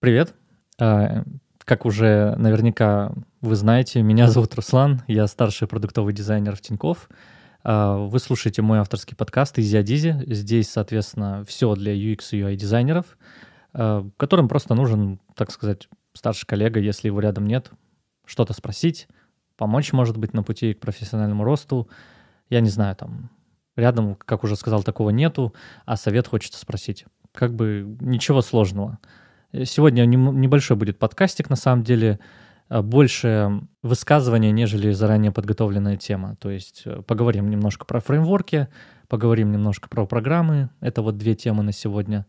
Привет. А, как уже наверняка вы знаете, меня зовут Руслан, я старший продуктовый дизайнер в Тинькофф. А, вы слушаете мой авторский подкаст «Изи Адизи». Здесь, соответственно, все для UX и UI дизайнеров, а, которым просто нужен, так сказать, старший коллега, если его рядом нет, что-то спросить, помочь, может быть, на пути к профессиональному росту. Я не знаю, там, рядом, как уже сказал, такого нету, а совет хочется спросить. Как бы ничего сложного. Э, сегодня небольшой будет подкастик, на самом деле, э, больше высказывания, нежели заранее подготовленная тема. То есть э, поговорим немножко про фреймворки, поговорим немножко про программы. Это вот две темы на сегодня.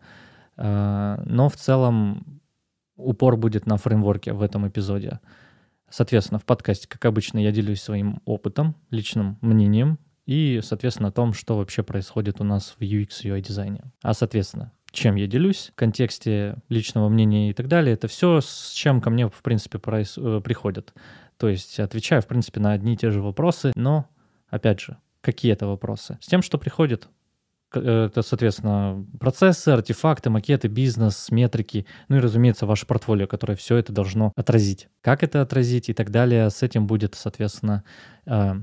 Но в целом упор будет на фреймворке в этом эпизоде. Соответственно, в подкасте, как обычно, я делюсь своим опытом, личным мнением и, соответственно, о том, что вообще происходит у нас в UX UI дизайне. А, соответственно, чем я делюсь в контексте личного мнения и так далее, это все, с чем ко мне, в принципе, э, приходят. То есть отвечаю, в принципе, на одни и те же вопросы, но, опять же, какие это вопросы? С тем, что приходит. Э, это, соответственно, процессы, артефакты, макеты, бизнес, метрики, ну и, разумеется, ваше портфолио, которое все это должно отразить. Как это отразить и так далее, с этим будет, соответственно, э,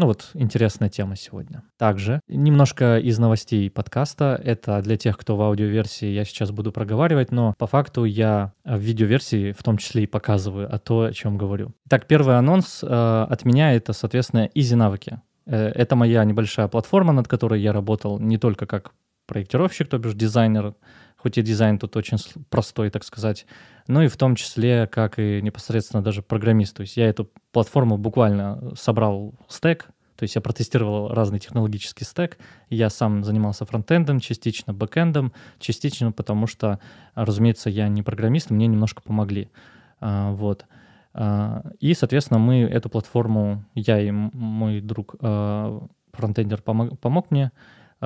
ну вот, интересная тема сегодня. Также немножко из новостей подкаста. Это для тех, кто в аудиоверсии я сейчас буду проговаривать, но по факту я в видеоверсии в том числе и показываю о том, о чем говорю. Так, первый анонс э, от меня — это, соответственно, Easy Навыки. Э, это моя небольшая платформа, над которой я работал не только как проектировщик, то бишь дизайнер, хоть и дизайн тут очень простой, так сказать, но и в том числе, как и непосредственно даже программист. То есть я эту платформу буквально собрал стек, то есть я протестировал разный технологический стек, я сам занимался фронтендом, частично бэкендом, частично потому что, разумеется, я не программист, мне немножко помогли. А, вот. А, и, соответственно, мы эту платформу, я и мой друг а, фронтендер помог, помог мне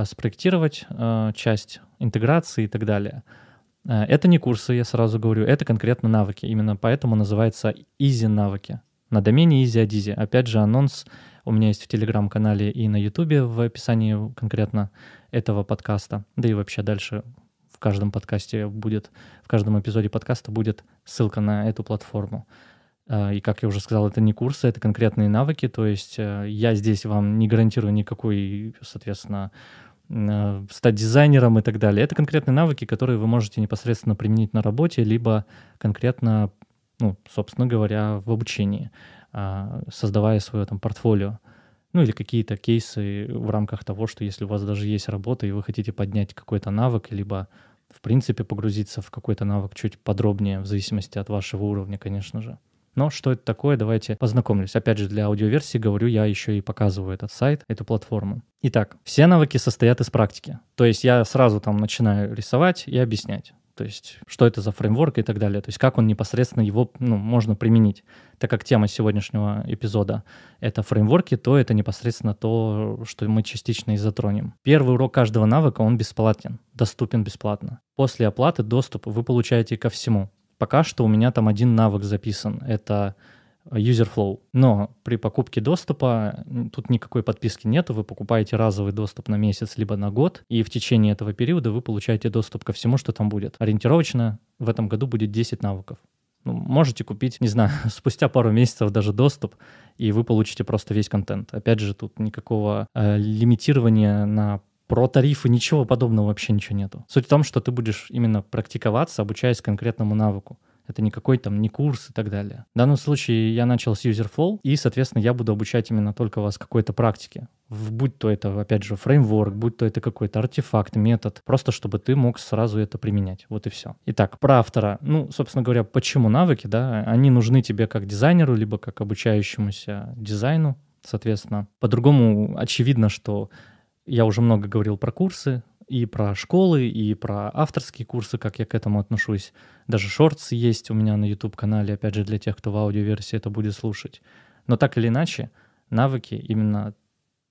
спроектировать часть интеграции и так далее. Это не курсы, я сразу говорю, это конкретно навыки. Именно поэтому называется Easy навыки. На домене Easy Adizi. Опять же, анонс у меня есть в Телеграм-канале и на Ютубе в описании конкретно этого подкаста. Да и вообще дальше в каждом подкасте будет, в каждом эпизоде подкаста будет ссылка на эту платформу. И, как я уже сказал, это не курсы, это конкретные навыки. То есть э, я здесь вам не гарантирую никакой, соответственно, э, стать дизайнером и так далее. Это конкретные навыки, которые вы можете непосредственно применить на работе, либо конкретно, ну, собственно говоря, в обучении. А, создавая свое там портфолио. Ну или какие-то кейсы в рамках того, что если у вас даже есть работа, и вы хотите поднять какой-то навык, либо в принципе погрузиться в какой-то навык чуть подробнее, в зависимости от вашего уровня, конечно же. Но что это такое, давайте познакомлюсь. Опять же, для аудиоверсии говорю, я еще и показываю этот сайт, эту платформу. Итак, все навыки состоят из практики. То есть я сразу там начинаю рисовать и объяснять то есть что это за фреймворк и так далее, то есть как он непосредственно его ну, можно применить. Так как тема сегодняшнего эпизода — это фреймворки, то это непосредственно то, что мы частично и затронем. Первый урок каждого навыка, он бесплатен, доступен бесплатно. После оплаты доступ вы получаете ко всему. Пока что у меня там один навык записан — это user flow. Но при покупке доступа тут никакой подписки нету, вы покупаете разовый доступ на месяц либо на год, и в течение этого периода вы получаете доступ ко всему, что там будет. Ориентировочно в этом году будет 10 навыков. Ну, можете купить, не знаю, спустя пару месяцев даже доступ, и вы получите просто весь контент. Опять же, тут никакого э, лимитирования на про тарифы, ничего подобного вообще ничего нету. Суть в том, что ты будешь именно практиковаться, обучаясь конкретному навыку. Это не какой там не курс и так далее. В данном случае я начал с UserFlow, и, соответственно, я буду обучать именно только вас какой-то практике. Будь то это, опять же, фреймворк, будь то это какой-то артефакт, метод, просто чтобы ты мог сразу это применять. Вот и все. Итак, про автора. Ну, собственно говоря, почему навыки, да? Они нужны тебе как дизайнеру, либо как обучающемуся дизайну, соответственно. По-другому очевидно, что я уже много говорил про курсы, и про школы, и про авторские курсы, как я к этому отношусь. Даже шортс есть у меня на YouTube-канале, опять же, для тех, кто в аудиоверсии это будет слушать. Но так или иначе, навыки именно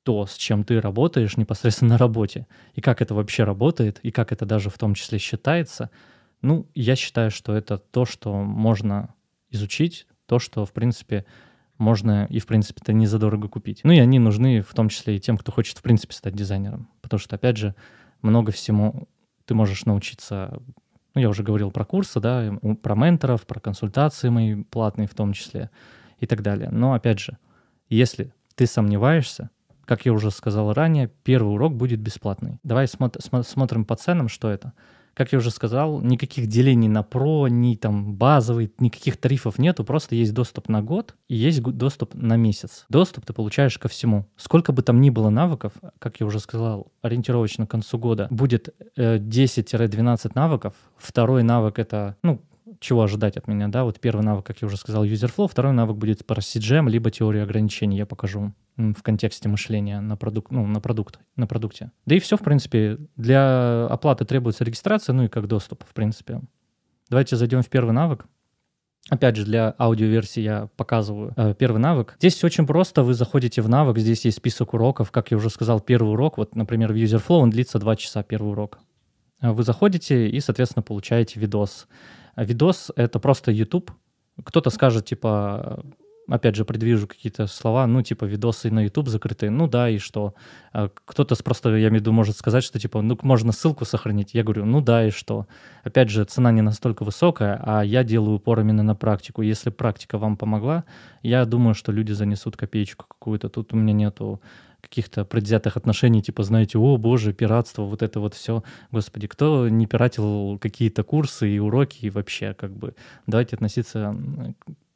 то, с чем ты работаешь непосредственно на работе, и как это вообще работает, и как это даже в том числе считается, ну, я считаю, что это то, что можно изучить, то, что, в принципе, можно и, в принципе-то, не задорого купить. Ну и они нужны в том числе и тем, кто хочет, в принципе, стать дизайнером. Потому что, опять же, много всему ты можешь научиться Ну, я уже говорил про курсы, да, про менторов, про консультации мои платные в том числе и так далее. Но, опять же, если ты сомневаешься, как я уже сказал ранее, первый урок будет бесплатный. Давай смотр- смотрим по ценам, что это. Как я уже сказал, никаких делений на про, ни там базовый, никаких тарифов нету, просто есть доступ на год и есть доступ на месяц. Доступ ты получаешь ко всему. Сколько бы там ни было навыков, как я уже сказал, ориентировочно к концу года, будет э, 10-12 навыков. Второй навык — это, ну, чего ожидать от меня, да, вот первый навык, как я уже сказал, user flow, второй навык будет про CGM, либо теорию ограничений, я покажу в контексте мышления на продукт, ну, на продукт, на продукте. Да и все, в принципе. Для оплаты требуется регистрация, ну и как доступ, в принципе. Давайте зайдем в первый навык. Опять же, для аудиоверсии я показываю э, первый навык. Здесь все очень просто. Вы заходите в навык, здесь есть список уроков. Как я уже сказал, первый урок, вот, например, в UserFlow, он длится 2 часа, первый урок. Вы заходите и, соответственно, получаете видос. Видос — это просто YouTube. Кто-то скажет, типа, опять же, предвижу какие-то слова, ну, типа, видосы на YouTube закрытые, ну да, и что? А кто-то просто, я имею в виду, может сказать, что, типа, ну, можно ссылку сохранить. Я говорю, ну да, и что? Опять же, цена не настолько высокая, а я делаю упор именно на практику. Если практика вам помогла, я думаю, что люди занесут копеечку какую-то. Тут у меня нету каких-то предвзятых отношений, типа, знаете, о, боже, пиратство, вот это вот все. Господи, кто не пиратил какие-то курсы и уроки и вообще, как бы, давайте относиться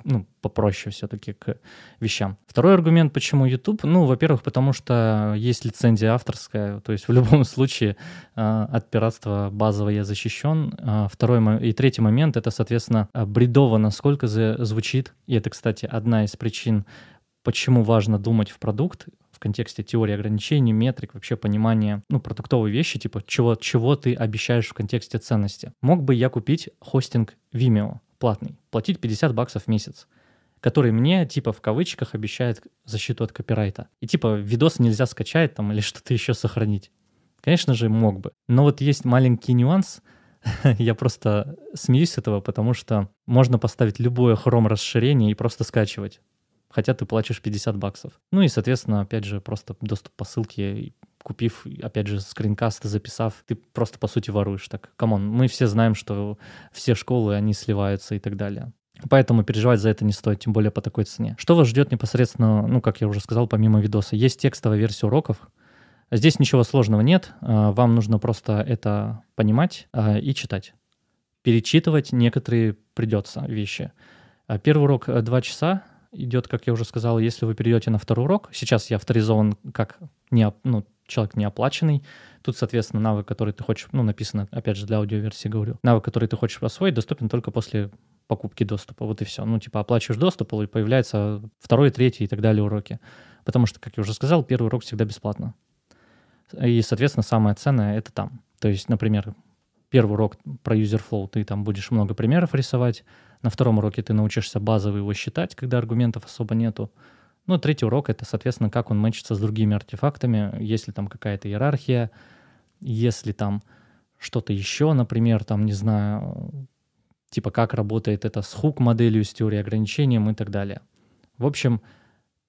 ну, попроще все-таки к вещам. Второй аргумент, почему YouTube, ну, во-первых, потому что есть лицензия авторская, то есть в любом случае э, от пиратства базово я защищен. А второй и третий момент, это, соответственно, бредово, насколько звучит, и это, кстати, одна из причин, почему важно думать в продукт, в контексте теории ограничений, метрик, вообще понимания, ну, продуктовые вещи, типа чего, чего ты обещаешь в контексте ценности. Мог бы я купить хостинг Vimeo платный, платить 50 баксов в месяц, который мне, типа, в кавычках обещает защиту от копирайта. И, типа, видос нельзя скачать там или что-то еще сохранить. Конечно же, мог бы. Но вот есть маленький нюанс, я просто смеюсь с этого, потому что можно поставить любое Chrome расширение и просто скачивать хотя ты платишь 50 баксов. Ну и, соответственно, опять же, просто доступ по ссылке, купив, опять же, скринкаст, записав, ты просто, по сути, воруешь. Так, come on, мы все знаем, что все школы, они сливаются и так далее. Поэтому переживать за это не стоит, тем более по такой цене. Что вас ждет непосредственно, ну, как я уже сказал, помимо видоса? Есть текстовая версия уроков. Здесь ничего сложного нет. А, вам нужно просто это понимать а, и читать. Перечитывать некоторые придется вещи. А, первый урок 2 часа, идет, как я уже сказал, если вы перейдете на второй урок. Сейчас я авторизован как не, ну, человек не оплаченный. Тут, соответственно, навык, который ты хочешь, ну, написано, опять же, для аудиоверсии говорю, навык, который ты хочешь освоить, доступен только после покупки доступа. Вот и все. Ну, типа, оплачиваешь доступ, и появляется второй, третий и так далее уроки. Потому что, как я уже сказал, первый урок всегда бесплатно. И, соответственно, самое ценное — это там. То есть, например, первый урок про user flow, ты там будешь много примеров рисовать, на втором уроке ты научишься базово его считать, когда аргументов особо нету. Ну, третий урок — это, соответственно, как он мэчится с другими артефактами, если там какая-то иерархия, если там что-то еще, например, там, не знаю, типа как работает это с хук-моделью, с теорией ограничением и так далее. В общем,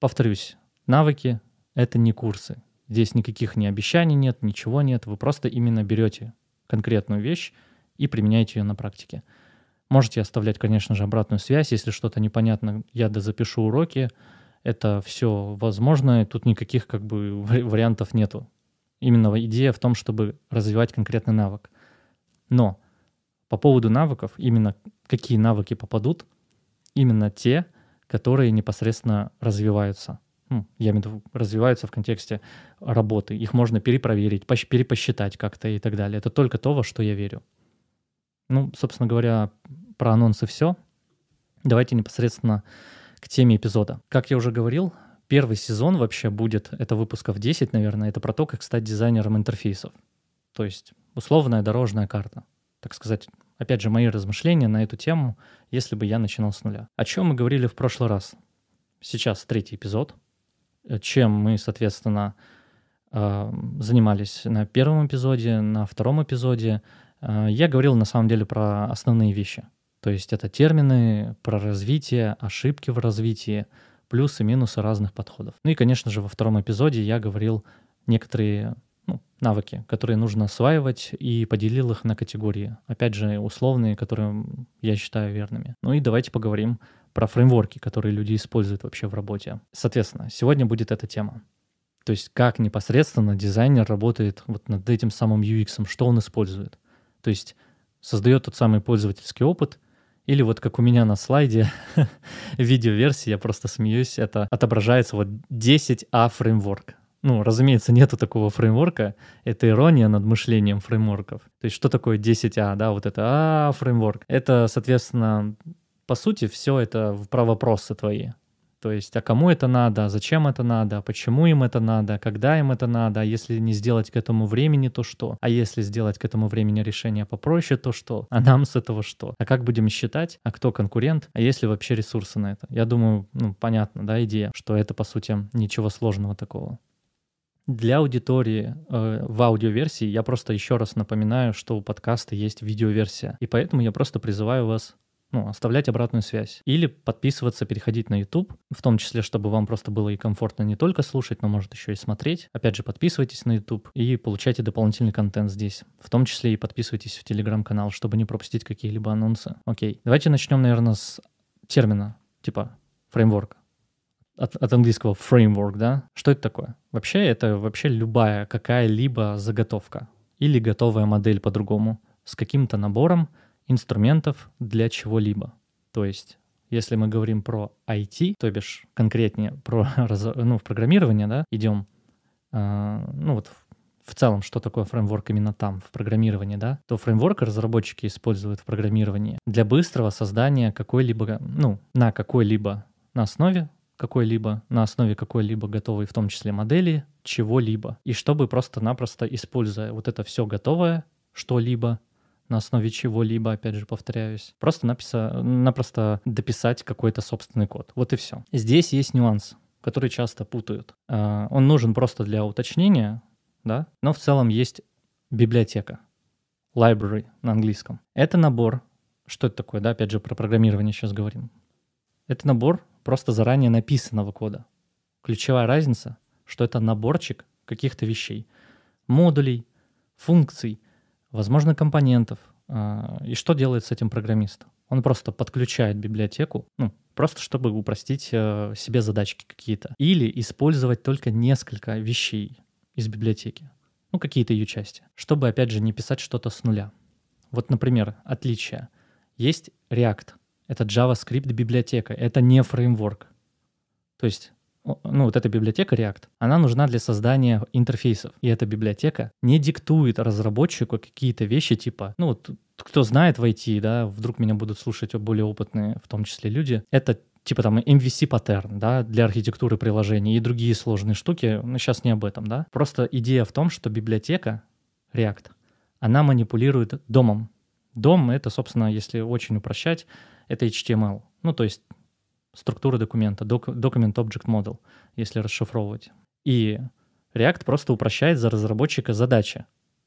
повторюсь, навыки — это не курсы. Здесь никаких ни обещаний нет, ничего нет. Вы просто именно берете конкретную вещь и применяете ее на практике. Можете оставлять, конечно же, обратную связь. Если что-то непонятно, я дозапишу уроки. Это все возможно. Тут никаких как бы вариантов нету. Именно идея в том, чтобы развивать конкретный навык. Но по поводу навыков, именно какие навыки попадут, именно те, которые непосредственно развиваются. Ну, я имею в виду, развиваются в контексте работы. Их можно перепроверить, перепосчитать как-то и так далее. Это только то, во что я верю. Ну, собственно говоря, про анонсы все. Давайте непосредственно к теме эпизода. Как я уже говорил, первый сезон вообще будет, это выпусков 10, наверное, это про то, как стать дизайнером интерфейсов. То есть условная дорожная карта. Так сказать, опять же, мои размышления на эту тему, если бы я начинал с нуля. О чем мы говорили в прошлый раз? Сейчас третий эпизод. Чем мы, соответственно, э, занимались на первом эпизоде, на втором эпизоде, Э, я говорил на самом деле про основные вещи. То есть это термины про развитие, ошибки в развитии, плюсы, минусы разных подходов. Ну и, конечно же, во втором эпизоде я говорил некоторые ну, навыки, которые нужно осваивать, и поделил их на категории. Опять же, условные, которые я считаю верными. Ну и давайте поговорим про фреймворки, которые люди используют вообще в работе. Соответственно, сегодня будет эта тема. То есть как непосредственно дизайнер работает вот над этим самым UX, что он использует. То есть создает тот самый пользовательский опыт, или вот как у меня на слайде видеоверсии, я просто смеюсь, это отображается вот 10А фреймворк. Ну, разумеется, нету такого фреймворка. Это ирония над мышлением фреймворков. То есть что такое 10А, да, вот это А фреймворк. Это, соответственно, по сути, все это про вопросы твои. То есть, а кому это надо, а зачем это надо, а почему им это надо, когда им это надо, а если не сделать к этому времени, то что? А если сделать к этому времени решение попроще, то что? А нам с этого что? А как будем считать? А кто конкурент? А если вообще ресурсы на это? Я думаю, ну, понятно, да, идея, что это, по сути, ничего сложного такого. Для аудитории э, в аудиоверсии я просто еще раз напоминаю, что у подкаста есть видеоверсия. И поэтому я просто призываю вас ну, оставлять обратную связь. Или подписываться, переходить на YouTube, в том числе, чтобы вам просто было и комфортно не только слушать, но может еще и смотреть. Опять же, подписывайтесь на YouTube и получайте дополнительный контент здесь. В том числе и подписывайтесь в Telegram-канал, чтобы не пропустить какие-либо анонсы. Окей, давайте начнем, наверное, с термина, типа фреймворк. От, от английского framework, да? Что это такое? Вообще, это вообще любая какая-либо заготовка или готовая модель по-другому с каким-то набором инструментов для чего-либо. То есть, если мы говорим про IT, то бишь конкретнее про ну, в программирование, да, идем, э, ну вот в целом, что такое фреймворк именно там, в программировании, да, то фреймворк разработчики используют в программировании для быстрого создания какой-либо, ну, на какой-либо, на основе какой-либо, на основе какой-либо готовой, в том числе модели, чего-либо. И чтобы просто-напросто, используя вот это все готовое, что-либо, на основе чего-либо, опять же, повторяюсь. Просто написа, напросто дописать какой-то собственный код. Вот и все. Здесь есть нюанс, который часто путают. А, он нужен просто для уточнения, да, но в целом есть библиотека, library на английском. Это набор, что это такое, да, опять же, про программирование сейчас говорим. Это набор просто заранее написанного кода. Ключевая разница, что это наборчик каких-то вещей, модулей, функций, возможно, компонентов. А, и что делает с этим программист? Он просто подключает библиотеку, ну, просто чтобы упростить э, себе задачки какие-то. Или использовать только несколько вещей из библиотеки, ну, какие-то ее части, чтобы, опять же, не писать что-то с нуля. Вот, например, отличие. Есть React. Это JavaScript библиотека. Это не фреймворк. То есть ну, вот эта библиотека React, она нужна для создания интерфейсов. И эта библиотека не диктует разработчику какие-то вещи типа, ну, вот кто знает в IT, да, вдруг меня будут слушать более опытные, в том числе люди, это типа там MVC паттерн, да, для архитектуры приложений и другие сложные штуки, но сейчас не об этом, да. Просто идея в том, что библиотека React, она манипулирует домом. Дом — это, собственно, если очень упрощать, это HTML. Ну, то есть структура документа, Document Object Model, если расшифровывать. И React просто упрощает за разработчика задачи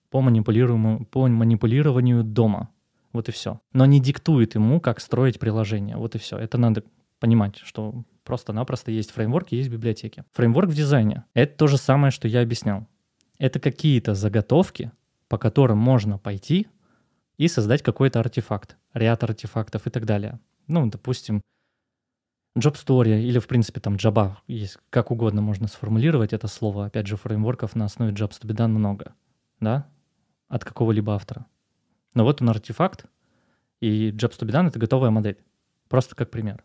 по, манипулируемому, по манипулированию дома. Вот и все. Но не диктует ему, как строить приложение. Вот и все. Это надо понимать, что просто-напросто есть фреймворк, есть библиотеки. Фреймворк в дизайне — это то же самое, что я объяснял. Это какие-то заготовки, по которым можно пойти и создать какой-то артефакт, ряд артефактов и так далее. Ну, допустим, Job Story или, в принципе, там Java, есть как угодно можно сформулировать это слово. Опять же, фреймворков на основе Jobs to be done много, да, от какого-либо автора. Но вот он артефакт, и Jobs to be done — это готовая модель. Просто как пример.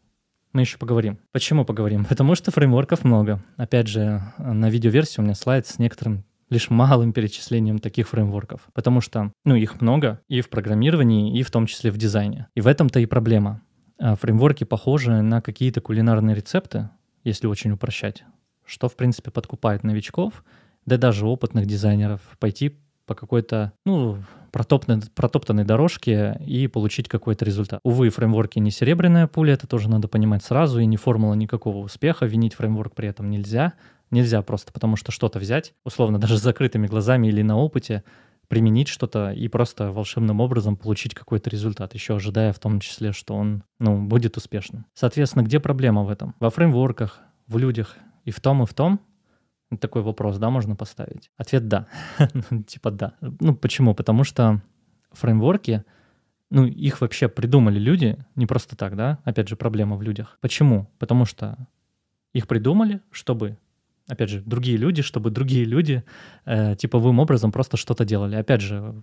Мы еще поговорим. Почему поговорим? Потому что фреймворков много. Опять же, на видеоверсии у меня слайд с некоторым лишь малым перечислением таких фреймворков. Потому что, ну, их много и в программировании, и в том числе в дизайне. И в этом-то и проблема. А, фреймворки похожи на какие-то кулинарные рецепты, если очень упрощать, что, в принципе, подкупает новичков, да даже опытных дизайнеров пойти по какой-то, ну, протоптанной, протоптанной дорожке и получить какой-то результат. Увы, фреймворки не серебряная пуля, это тоже надо понимать сразу, и не формула никакого успеха, винить фреймворк при этом нельзя. Нельзя просто потому, что что-то взять, условно, даже с закрытыми глазами или на опыте, применить что-то и просто волшебным образом получить какой-то результат, еще ожидая в том числе, что он ну, будет успешным. Соответственно, где проблема в этом? Во фреймворках, в людях и в том, и в том, Такой вопрос, да, можно поставить? Ответ да. Типа да. Ну, почему? Потому что фреймворки, ну, их вообще придумали люди, не просто так, да? Опять же, проблема в людях. Почему? Потому что их придумали, чтобы опять же, другие люди, чтобы другие люди э, типовым образом просто что-то делали. Опять же,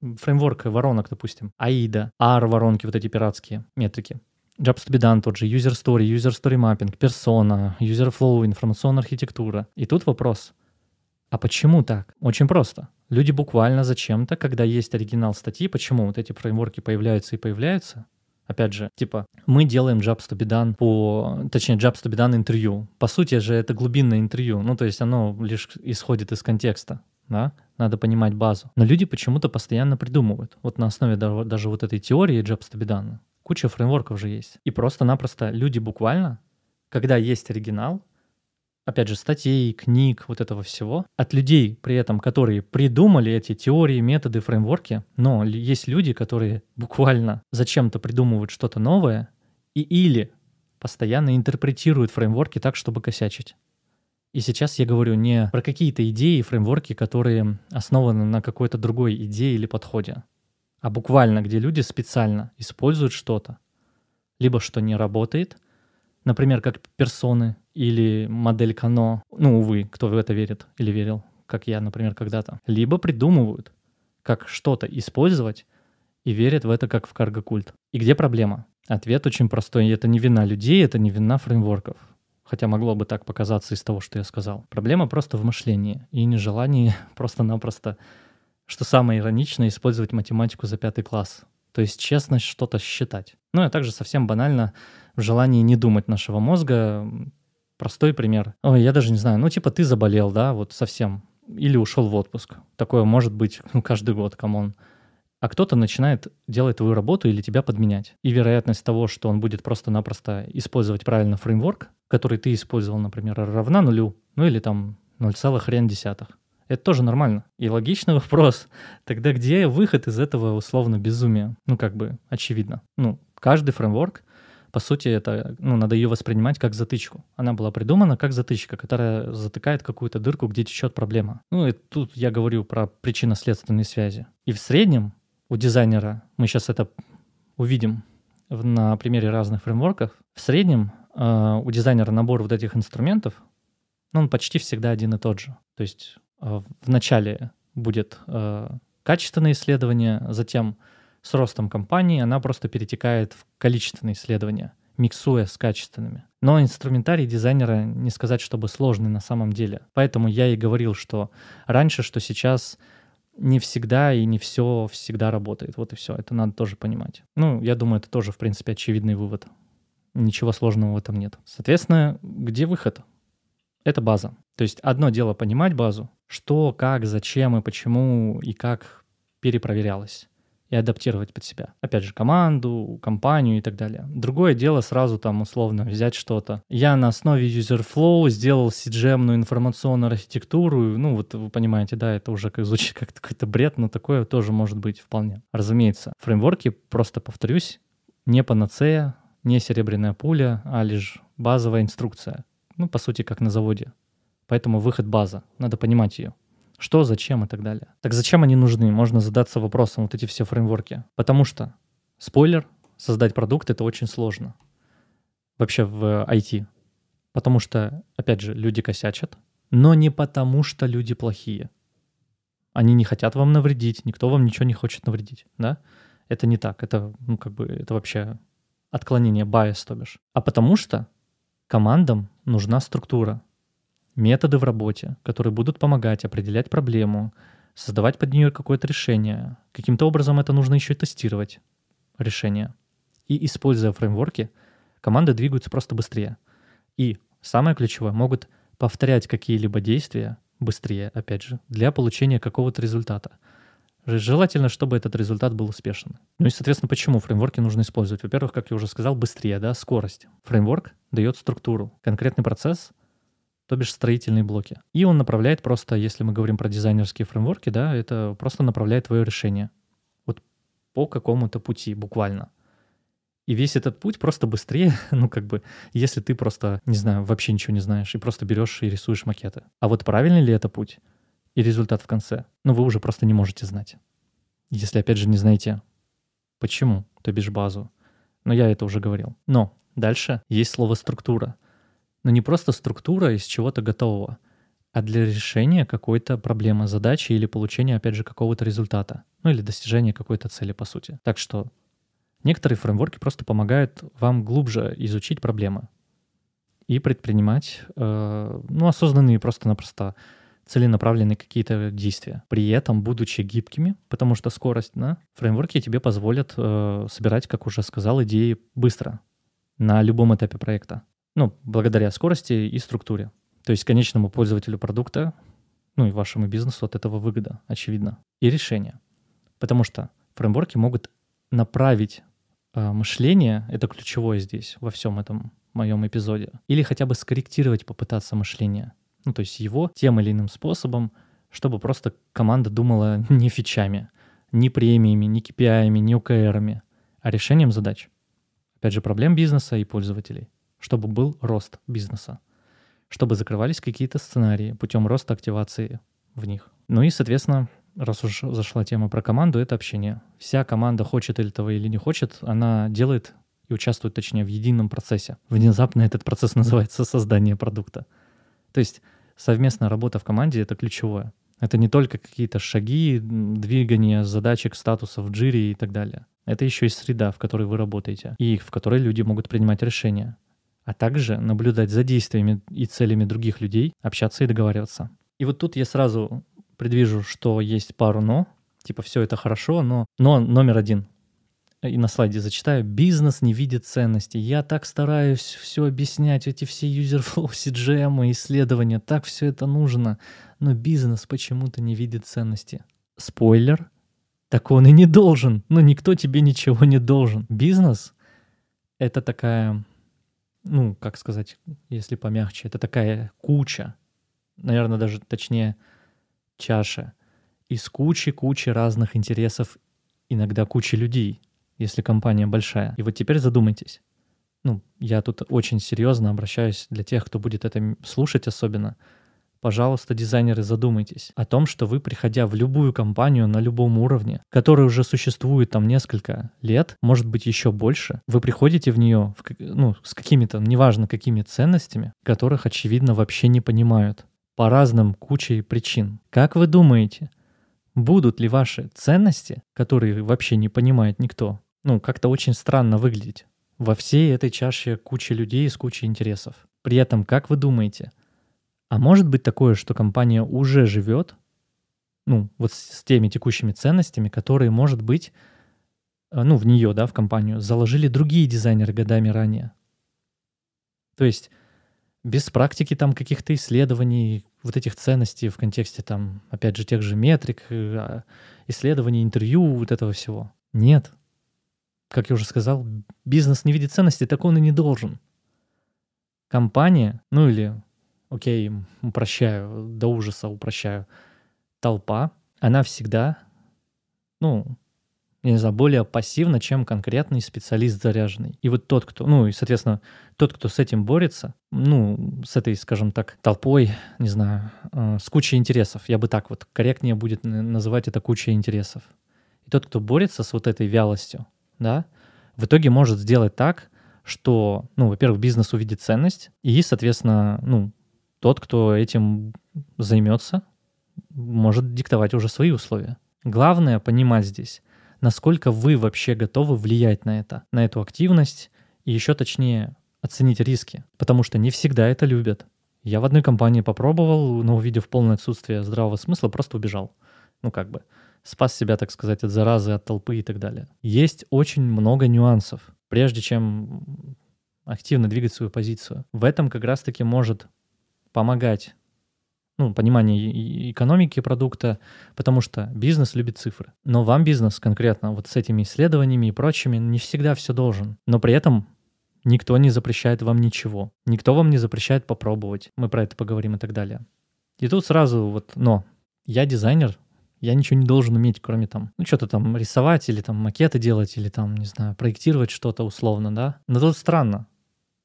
фреймворк воронок, допустим, AIDA, R-воронки, вот эти пиратские метрики. Jobs to be done тот же, user story, user story mapping, персона, user flow, информационная архитектура. И тут вопрос, а почему так? Очень просто. Люди буквально зачем-то, когда есть оригинал статьи, почему вот эти фреймворки появляются и появляются, Опять же, типа, мы делаем Jobs to be done по... Точнее, Jobs to be done интервью. По сути же, это глубинное интервью. Ну, то есть оно лишь исходит из контекста, да? Надо понимать базу. Но люди почему-то постоянно придумывают. Вот на основе даже, вот этой теории Jobs to be done куча фреймворков же есть. И просто-напросто люди буквально, когда есть оригинал, опять же, статей, книг, вот этого всего, от людей при этом, которые придумали эти теории, методы, фреймворки, но есть люди, которые буквально зачем-то придумывают что-то новое и или постоянно интерпретируют фреймворки так, чтобы косячить. И сейчас я говорю не про какие-то идеи, фреймворки, которые основаны на какой-то другой идее или подходе, а буквально, где люди специально используют что-то, либо что не работает, например, как персоны, или модель Кано, ну, увы, кто в это верит или верил, как я, например, когда-то, либо придумывают, как что-то использовать и верят в это как в карго-культ. И где проблема? Ответ очень простой. Это не вина людей, это не вина фреймворков. Хотя могло бы так показаться из того, что я сказал. Проблема просто в мышлении и нежелании просто-напросто, что самое ироничное, использовать математику за пятый класс. То есть честность что-то считать. Ну и также совсем банально в желании не думать нашего мозга, Простой пример. Ой, я даже не знаю. Ну, типа, ты заболел, да, вот совсем. Или ушел в отпуск. Такое может быть ну, каждый год, come on. А кто-то начинает делать твою работу или тебя подменять. И вероятность того, что он будет просто-напросто использовать правильно фреймворк, который ты использовал, например, равна нулю, ну или там 0,1. Это тоже нормально. И логичный вопрос. Тогда где выход из этого условно безумия? Ну, как бы, очевидно. Ну, каждый фреймворк по сути, это, ну, надо ее воспринимать как затычку. Она была придумана как затычка, которая затыкает какую-то дырку, где течет проблема. Ну, и тут я говорю про причинно-следственные связи. И в среднем у дизайнера, мы сейчас это увидим на примере разных фреймворков, в среднем э, у дизайнера набор вот этих инструментов, ну, он почти всегда один и тот же. То есть э, в начале будет э, качественное исследование, затем с ростом компании она просто перетекает в количественные исследования, миксуя с качественными. Но инструментарий дизайнера не сказать, чтобы сложный на самом деле. Поэтому я и говорил, что раньше, что сейчас не всегда и не все всегда работает. Вот и все. Это надо тоже понимать. Ну, я думаю, это тоже, в принципе, очевидный вывод. Ничего сложного в этом нет. Соответственно, где выход? Это база. То есть одно дело понимать базу, что, как, зачем и почему и как перепроверялось и адаптировать под себя. Опять же, команду, компанию и так далее. Другое дело сразу там условно взять что-то. Я на основе UserFlow сделал cgm информационную архитектуру. Ну, вот вы понимаете, да, это уже как звучит как какой-то бред, но такое тоже может быть вполне. Разумеется, фреймворки, просто повторюсь, не панацея, не серебряная пуля, а лишь базовая инструкция. Ну, по сути, как на заводе. Поэтому выход база. Надо понимать ее. Что, зачем и так далее. Так зачем они нужны? Можно задаться вопросом, вот эти все фреймворки. Потому что, спойлер, создать продукт — это очень сложно. Вообще в IT. Потому что, опять же, люди косячат, но не потому что люди плохие. Они не хотят вам навредить, никто вам ничего не хочет навредить, да? Это не так, это, ну, как бы, это вообще отклонение, байс, то бишь. А потому что командам нужна структура, методы в работе, которые будут помогать определять проблему, создавать под нее какое-то решение. Каким-то образом это нужно еще и тестировать решение. И используя фреймворки, команды двигаются просто быстрее. И самое ключевое, могут повторять какие-либо действия быстрее, опять же, для получения какого-то результата. Желательно, чтобы этот результат был успешен. Ну и, соответственно, почему фреймворки нужно использовать? Во-первых, как я уже сказал, быстрее, да, скорость. Фреймворк дает структуру. Конкретный процесс — то бишь строительные блоки. И он направляет просто, если мы говорим про дизайнерские фреймворки, да, это просто направляет твое решение. Вот по какому-то пути буквально. И весь этот путь просто быстрее, ну, как бы, если ты просто, не знаю, вообще ничего не знаешь, и просто берешь и рисуешь макеты. А вот правильный ли это путь? И результат в конце? Ну, вы уже просто не можете знать. Если, опять же, не знаете, почему, то бишь базу. Но я это уже говорил. Но дальше есть слово «структура». Но не просто структура из чего-то готового, а для решения какой-то проблемы, задачи или получения, опять же, какого-то результата. Ну, или достижения какой-то цели, по сути. Так что Некоторые фреймворки просто помогают вам глубже изучить проблемы и предпринимать э, ну, осознанные просто-напросто целенаправленные какие-то действия. При этом, будучи гибкими, потому что скорость на фреймворке тебе позволят э, собирать, как уже сказал, идеи быстро на любом этапе проекта. Ну, благодаря скорости и структуре. То есть конечному пользователю продукта, ну и вашему бизнесу от этого выгода, очевидно. И решение. Потому что фреймворки могут направить а, мышление — это ключевое здесь, во всем этом моем эпизоде. Или хотя бы скорректировать, попытаться мышление. Ну, то есть его тем или иным способом, чтобы просто команда думала не фичами, не премиями, не KPI, не OKR, а решением задач. Опять же, проблем бизнеса и пользователей. Чтобы был рост бизнеса. Чтобы закрывались какие-то сценарии путем роста активации в них. Ну и, соответственно, раз уж зашла тема про команду, это общение. Вся команда хочет этого или не хочет, она делает и участвует, точнее, в едином процессе. Внезапно этот процесс называется создание продукта. То есть совместная работа в команде — это ключевое. Это не только какие-то шаги, двигания задачек, статусов в и так далее. Это еще и среда, в которой вы работаете, и в которой люди могут принимать решения, а также наблюдать за действиями и целями других людей, общаться и договариваться. И вот тут я сразу предвижу, что есть пару «но». Типа все это хорошо, но, но номер один. И на слайде зачитаю. Бизнес не видит ценности. Я так стараюсь все объяснять, эти все user-flow, CGM, исследования, так все это нужно. Но бизнес почему-то не видит ценности. Спойлер. Так он и не должен. Но никто тебе ничего не должен. Бизнес — это такая, ну, как сказать, если помягче, это такая куча. Наверное, даже точнее — чаша из кучи-кучи разных интересов, иногда кучи людей, если компания большая. И вот теперь задумайтесь. Ну, я тут очень серьезно обращаюсь для тех, кто будет это слушать особенно. Пожалуйста, дизайнеры, задумайтесь о том, что вы, приходя в любую компанию на любом уровне, которая уже существует там несколько лет, может быть еще больше, вы приходите в нее в, ну, с какими-то, неважно какими ценностями, которых, очевидно, вообще не понимают по разным кучей причин. Как вы думаете, будут ли ваши ценности, которые вообще не понимает никто, ну, как-то очень странно выглядеть во всей этой чаше кучи людей с кучей интересов? При этом, как вы думаете, а может быть такое, что компания уже живет, ну, вот с теми текущими ценностями, которые, может быть, э, ну, в нее, да, в компанию, заложили другие дизайнеры годами ранее. То есть без практики там каких-то исследований, вот этих ценностей в контексте там, опять же, тех же метрик, э, а, исследований, интервью, вот этого всего. Нет. Как я уже сказал, бизнес не видит ценности, так он и не должен. Компания, ну или, окей, упрощаю, до ужаса упрощаю, толпа, она всегда, ну, не знаю, более пассивно, чем конкретный специалист заряженный. И вот тот, кто, ну и, соответственно, тот, кто с этим борется, ну, с этой, скажем так, толпой, не знаю, э, с кучей интересов, я бы так вот корректнее будет называть это кучей интересов. И тот, кто борется с вот этой вялостью, да, в итоге может сделать так, что, ну, во-первых, бизнес увидит ценность, и, соответственно, ну, тот, кто этим займется, может диктовать уже свои условия. Главное понимать здесь, насколько вы вообще готовы влиять на это, на эту активность, и еще точнее оценить риски, потому что не всегда это любят. Я в одной компании попробовал, но увидев полное отсутствие здравого смысла, просто убежал. Ну как бы спас себя, так сказать, от заразы, от толпы и так далее. Есть очень много нюансов, прежде чем активно двигать свою позицию. В этом как раз-таки может помогать ну, понимание экономики продукта, потому что бизнес любит цифры. Но вам бизнес конкретно вот с этими исследованиями и прочими не всегда все должен. Но при этом никто не запрещает вам ничего. Никто вам не запрещает попробовать. Мы про это поговорим и так далее. И тут сразу вот, но я дизайнер, Я ничего не должен уметь, кроме там, ну, что-то там рисовать или там макеты делать, или там, не знаю, проектировать что-то условно, да. Но тут странно.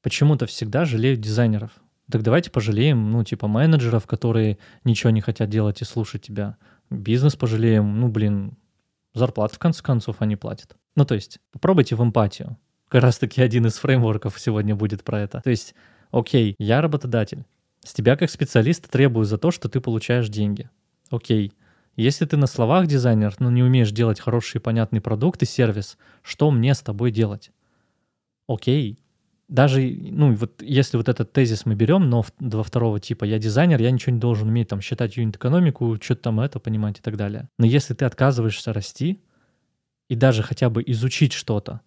Почему-то всегда жалеют дизайнеров. Так давайте пожалеем, ну, типа, менеджеров, которые ничего не хотят делать и слушать тебя. Бизнес пожалеем, ну, блин, зарплату, в конце концов, они платят. Ну, то есть, попробуйте в эмпатию. Как раз-таки один из фреймворков сегодня будет про это. То есть, окей, я работодатель. С тебя как специалиста требую за то, что ты получаешь деньги. Окей. Если ты на словах дизайнер, но не умеешь делать хороший и понятный продукт и сервис, что мне с тобой делать? Окей. Даже, ну, вот если вот этот тезис мы берем, но два второго типа, я дизайнер, я ничего не должен уметь там считать юнит-экономику, что-то там это понимать и так далее. Но если ты отказываешься расти и даже хотя бы изучить что-то,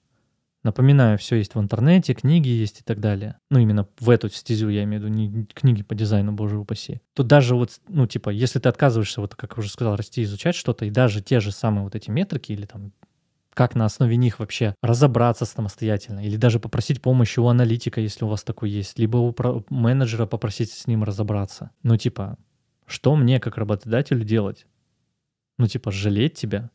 Напоминаю, все есть в интернете, книги есть и так далее. Ну, именно в эту стезю я имею в виду, не книги по дизайну, боже упаси. Тут даже вот, ну, типа, если ты отказываешься, вот как уже сказал, расти, изучать что-то, и даже те же самые вот эти метрики или там как на основе них вообще разобраться самостоятельно, или даже попросить помощи у аналитика, если у вас такой есть, либо у менеджера попросить с ним разобраться. Ну, типа, что мне как работодателю делать? Ну, типа, жалеть тебя,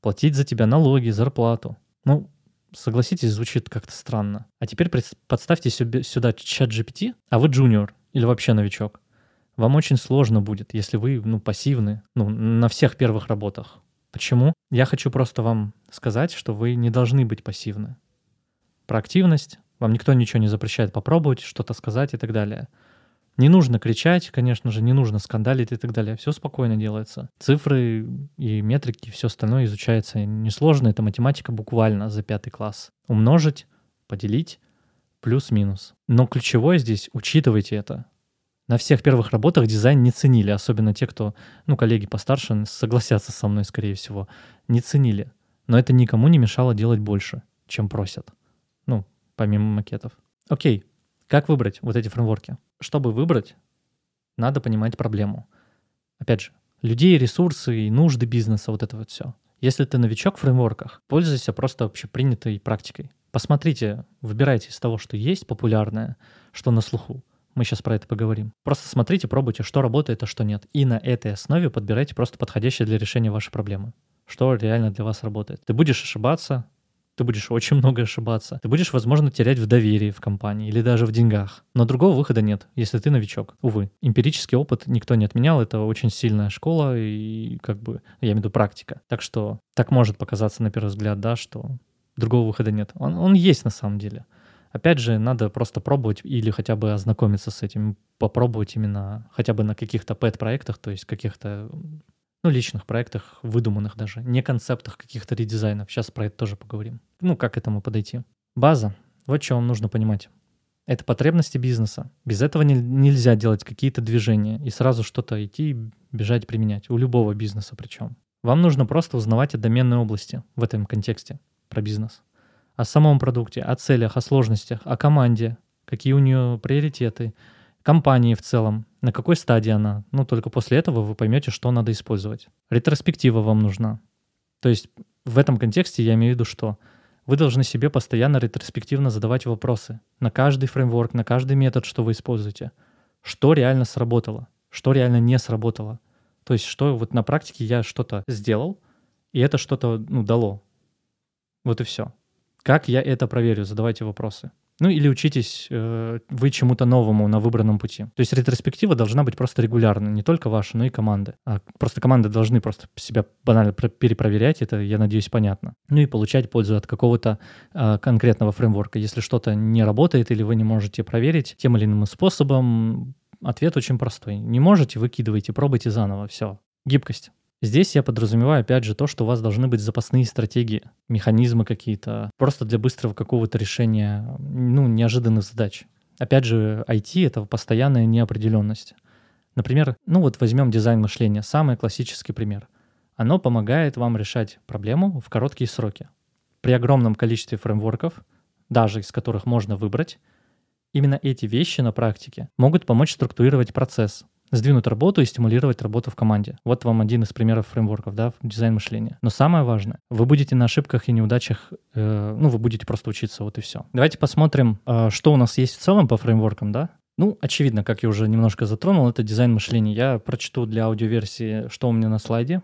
платить за тебя налоги, зарплату. Ну, согласитесь, звучит как-то странно. А теперь подставьте сюда чат GPT, а вы джуниор или вообще новичок. Вам очень сложно будет, если вы ну, пассивны ну, на всех первых работах. Почему? Я хочу просто вам сказать, что вы не должны быть пассивны. Про активность вам никто ничего не запрещает попробовать, что-то сказать и так далее. Не нужно кричать, конечно же, не нужно скандалить и так далее. Все спокойно делается. Цифры и метрики, все остальное изучается несложно. Это математика буквально за пятый класс. Умножить, поделить, плюс-минус. Но ключевое здесь, учитывайте это. На всех первых работах дизайн не ценили, особенно те, кто, ну, коллеги постарше согласятся со мной, скорее всего, не ценили. Но это никому не мешало делать больше, чем просят. Ну, помимо макетов. Окей, как выбрать вот эти фреймворки? Чтобы выбрать, надо понимать проблему. Опять же, людей, ресурсы и нужды бизнеса, вот это вот все. Если ты новичок в фреймворках, пользуйся просто общепринятой практикой. Посмотрите, выбирайте из того, что есть популярное, что на слуху. Мы сейчас про это поговорим. Просто смотрите, пробуйте, что работает, а что нет. И на этой основе подбирайте просто подходящее для решения вашей проблемы. Что реально для вас работает. Ты будешь ошибаться, ты будешь очень много ошибаться. Ты будешь, возможно, терять в доверии в компании или даже в деньгах. Но другого выхода нет, если ты новичок. Увы, эмпирический опыт никто не отменял, это очень сильная школа и как бы, я имею в виду практика. Так что так может показаться на первый взгляд, да, что другого выхода нет. Он, он есть на самом деле. Опять же, надо просто пробовать или хотя бы ознакомиться с этим, попробовать именно хотя бы на каких-то пэт-проектах, то есть каких-то ну, личных проектах, выдуманных даже, не концептах каких-то редизайнов. Сейчас про это тоже поговорим. Ну, как к этому подойти. База. Вот что вам нужно понимать. Это потребности бизнеса. Без этого не, нельзя делать какие-то движения и сразу что-то идти, бежать, применять. У любого бизнеса причем. Вам нужно просто узнавать о доменной области в этом контексте про бизнес. О самом продукте, о целях, о сложностях, о команде, какие у нее приоритеты, компании в целом, на какой стадии она. Ну, только после этого вы поймете, что надо использовать. Ретроспектива вам нужна. То есть в этом контексте я имею в виду, что вы должны себе постоянно ретроспективно задавать вопросы на каждый фреймворк, на каждый метод, что вы используете. Что реально сработало, что реально не сработало. То есть что вот на практике я что-то сделал, и это что-то ну, дало. Вот и все. Как я это проверю? Задавайте вопросы. Ну или учитесь э, вы чему-то новому на выбранном пути. То есть ретроспектива должна быть просто регулярной, не только ваша, но и команды. А просто команды должны просто себя банально перепроверять, это, я надеюсь, понятно. Ну и получать пользу от какого-то э, конкретного фреймворка. Если что-то не работает или вы не можете проверить тем или иным способом, ответ очень простой. Не можете, выкидывайте, пробуйте заново, все. Гибкость. Здесь я подразумеваю, опять же, то, что у вас должны быть запасные стратегии, механизмы какие-то, просто для быстрого какого-то решения, ну, неожиданных задач. Опять же, IT — это постоянная неопределенность. Например, ну вот возьмем дизайн мышления, самый классический пример. Оно помогает вам решать проблему в короткие сроки. При огромном количестве фреймворков, даже из которых можно выбрать, именно эти вещи на практике могут помочь структурировать процесс, сдвинуть работу и стимулировать работу в команде. Вот вам один из примеров фреймворков, да, дизайн мышления. Но самое важное, вы будете на ошибках и неудачах, э, ну, вы будете просто учиться, вот и все. Давайте посмотрим, э, что у нас есть в целом по фреймворкам, да. Ну, очевидно, как я уже немножко затронул, это дизайн мышления. Я прочту для аудиоверсии, что у меня на слайде.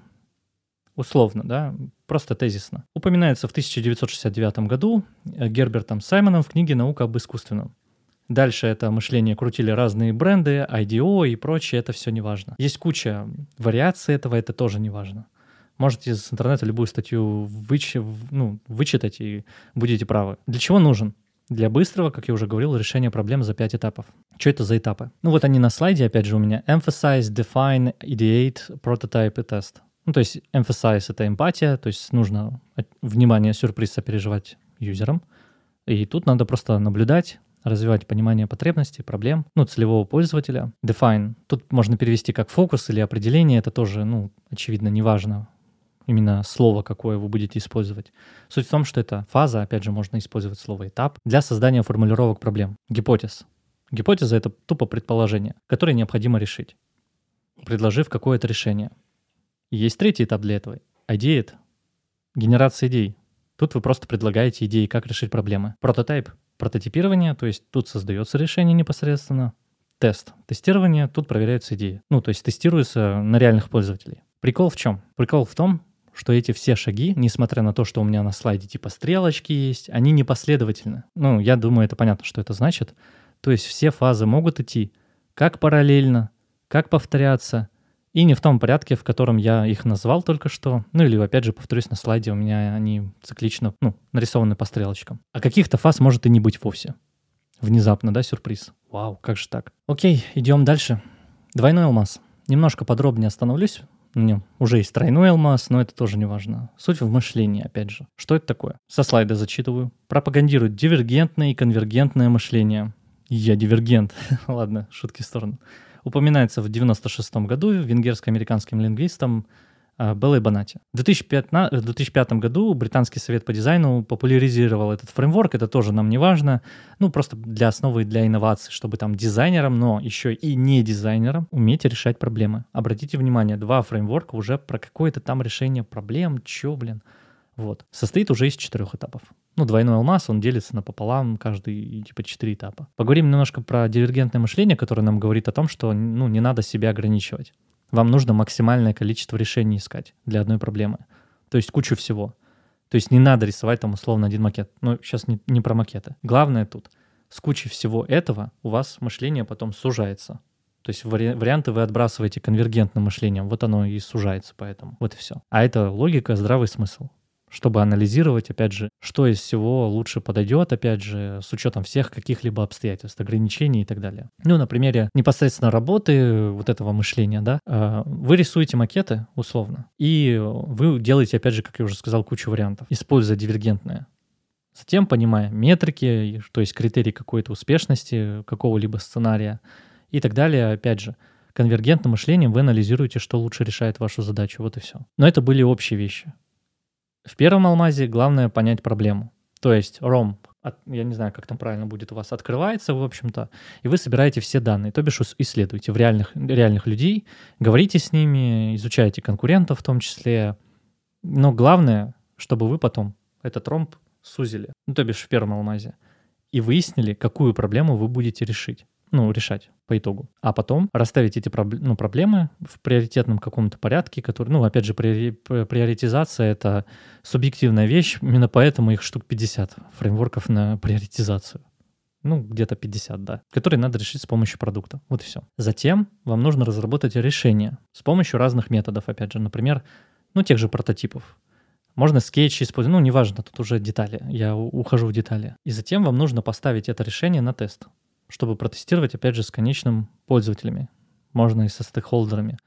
условно, да, просто тезисно. Упоминается в 1969 году э, Гербертом Саймоном в книге «Наука об искусственном». Дальше это мышление крутили разные бренды, IDO и прочее, это все не важно. Есть куча вариаций этого, это тоже не важно. Можете с интернета любую статью выч... ну, вычитать и будете правы. Для чего нужен? Для быстрого, как я уже говорил, решения проблем за 5 этапов. Что это за этапы? Ну вот они на слайде, опять же, у меня. Emphasize, define, ideate, prototype и test. Ну то есть emphasize — это эмпатия, то есть нужно внимание, сюрприз сопереживать юзерам. И тут надо просто наблюдать, развивать понимание потребностей, проблем, ну, целевого пользователя. Define. Тут можно перевести как фокус или определение, это тоже, ну, очевидно, неважно именно слово, какое вы будете использовать. Суть в том, что это фаза, опять же, можно использовать слово этап, для создания формулировок проблем. Гипотез. Гипотеза — это тупо предположение, которое необходимо решить, предложив какое-то решение. И есть третий этап для этого. Ideate — генерация идей. Тут вы просто предлагаете идеи, как решить проблемы. Прототип прототипирование, то есть тут создается решение непосредственно. Тест. Тестирование, тут проверяются идеи. Ну, то есть тестируется на реальных пользователей. Прикол в чем? Прикол в том, что эти все шаги, несмотря на то, что у меня на слайде типа стрелочки есть, они непоследовательны. Ну, я думаю, это понятно, что это значит. То есть все фазы могут идти как параллельно, как повторяться, и не в том порядке, в котором я их назвал только что. Ну или, опять же, повторюсь, на слайде у меня они циклично, ну, нарисованы по стрелочкам. А каких-то фаз может и не быть вовсе. Внезапно, да, сюрприз. Вау, как же так? Окей, идем дальше. Двойной алмаз. Немножко подробнее остановлюсь на нем. Уже есть тройной алмаз, но это тоже не важно. Суть в мышлении, опять же. Что это такое? Со слайда зачитываю. Пропагандирует дивергентное и конвергентное мышление. Я дивергент. Ладно, шутки в сторону упоминается в 1996 году венгерско-американским лингвистом а, Беллой Банати. В 2005, в 2005 году Британский совет по дизайну популяризировал этот фреймворк, это тоже нам не важно, ну просто для основы для инноваций, чтобы там дизайнерам, но еще и не дизайнерам уметь решать проблемы. Обратите внимание, два фреймворка уже про какое-то там решение проблем, чё, блин. Вот. Состоит уже из четырех этапов. Ну, двойной алмаз, он делится напополам, каждый, типа, четыре этапа. Поговорим немножко про дивергентное мышление, которое нам говорит о том, что, ну, не надо себя ограничивать. Вам нужно максимальное количество решений искать для одной проблемы. То есть кучу всего. То есть не надо рисовать там условно один макет. Ну, сейчас не, не про макеты. Главное тут, с кучей всего этого у вас мышление потом сужается. То есть вари- варианты вы отбрасываете конвергентным мышлением, вот оно и сужается поэтому. Вот и все. А это логика, здравый смысл чтобы анализировать, опять же, что из всего лучше подойдет, опять же, с учетом всех каких-либо обстоятельств, ограничений и так далее. Ну, на примере непосредственно работы вот этого мышления, да, а, вы рисуете макеты, условно, и вы делаете, опять же, как я уже сказал, кучу вариантов, используя дивергентное. Затем, понимая метрики, то есть критерии какой-то успешности какого-либо сценария и так далее, опять же, конвергентным мышлением вы анализируете, что лучше решает вашу задачу, вот и все. Но это были общие вещи. В первом алмазе главное понять проблему. То есть ROM, я не знаю, как там правильно будет у вас, открывается, в общем-то, и вы собираете все данные, то бишь исследуете в реальных, реальных людей, говорите с ними, изучаете конкурентов в том числе. Но главное, чтобы вы потом этот ромб сузили, ну, то бишь в первом алмазе, и выяснили, какую проблему вы будете решить ну, решать по итогу. А потом расставить эти проб, ну, проблемы в приоритетном каком-то порядке, который, ну, опять же, приори, приоритизация — это субъективная вещь, именно поэтому их штук 50 фреймворков на приоритизацию. Ну, где-то 50, да, которые надо решить с помощью продукта. Вот и все. Затем вам нужно разработать решение с помощью разных методов, опять же, например, ну, тех же прототипов. Можно скетчи использовать, ну, неважно, тут уже детали, я ухожу в детали. И затем вам нужно поставить это решение на тест чтобы протестировать, опять же, с конечным пользователями. Можно и со стейкхолдерами.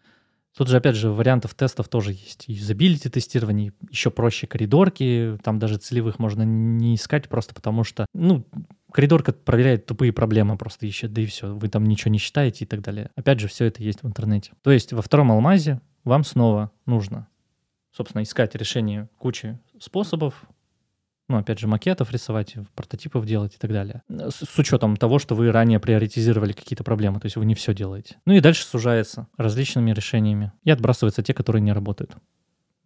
Тут же, опять же, вариантов тестов тоже есть. Юзабилити тестирование, еще проще коридорки, там даже целевых можно не искать просто потому что, ну, коридорка проверяет тупые проблемы, просто ищет, да и все, вы там ничего не считаете и так далее. Опять же, все это есть в интернете. То есть во втором алмазе вам снова нужно, собственно, искать решение кучи способов, ну, опять же, макетов рисовать, прототипов делать и так далее. С, с учетом того, что вы ранее приоритизировали какие-то проблемы, то есть вы не все делаете. Ну и дальше сужается различными решениями и отбрасываются те, которые не работают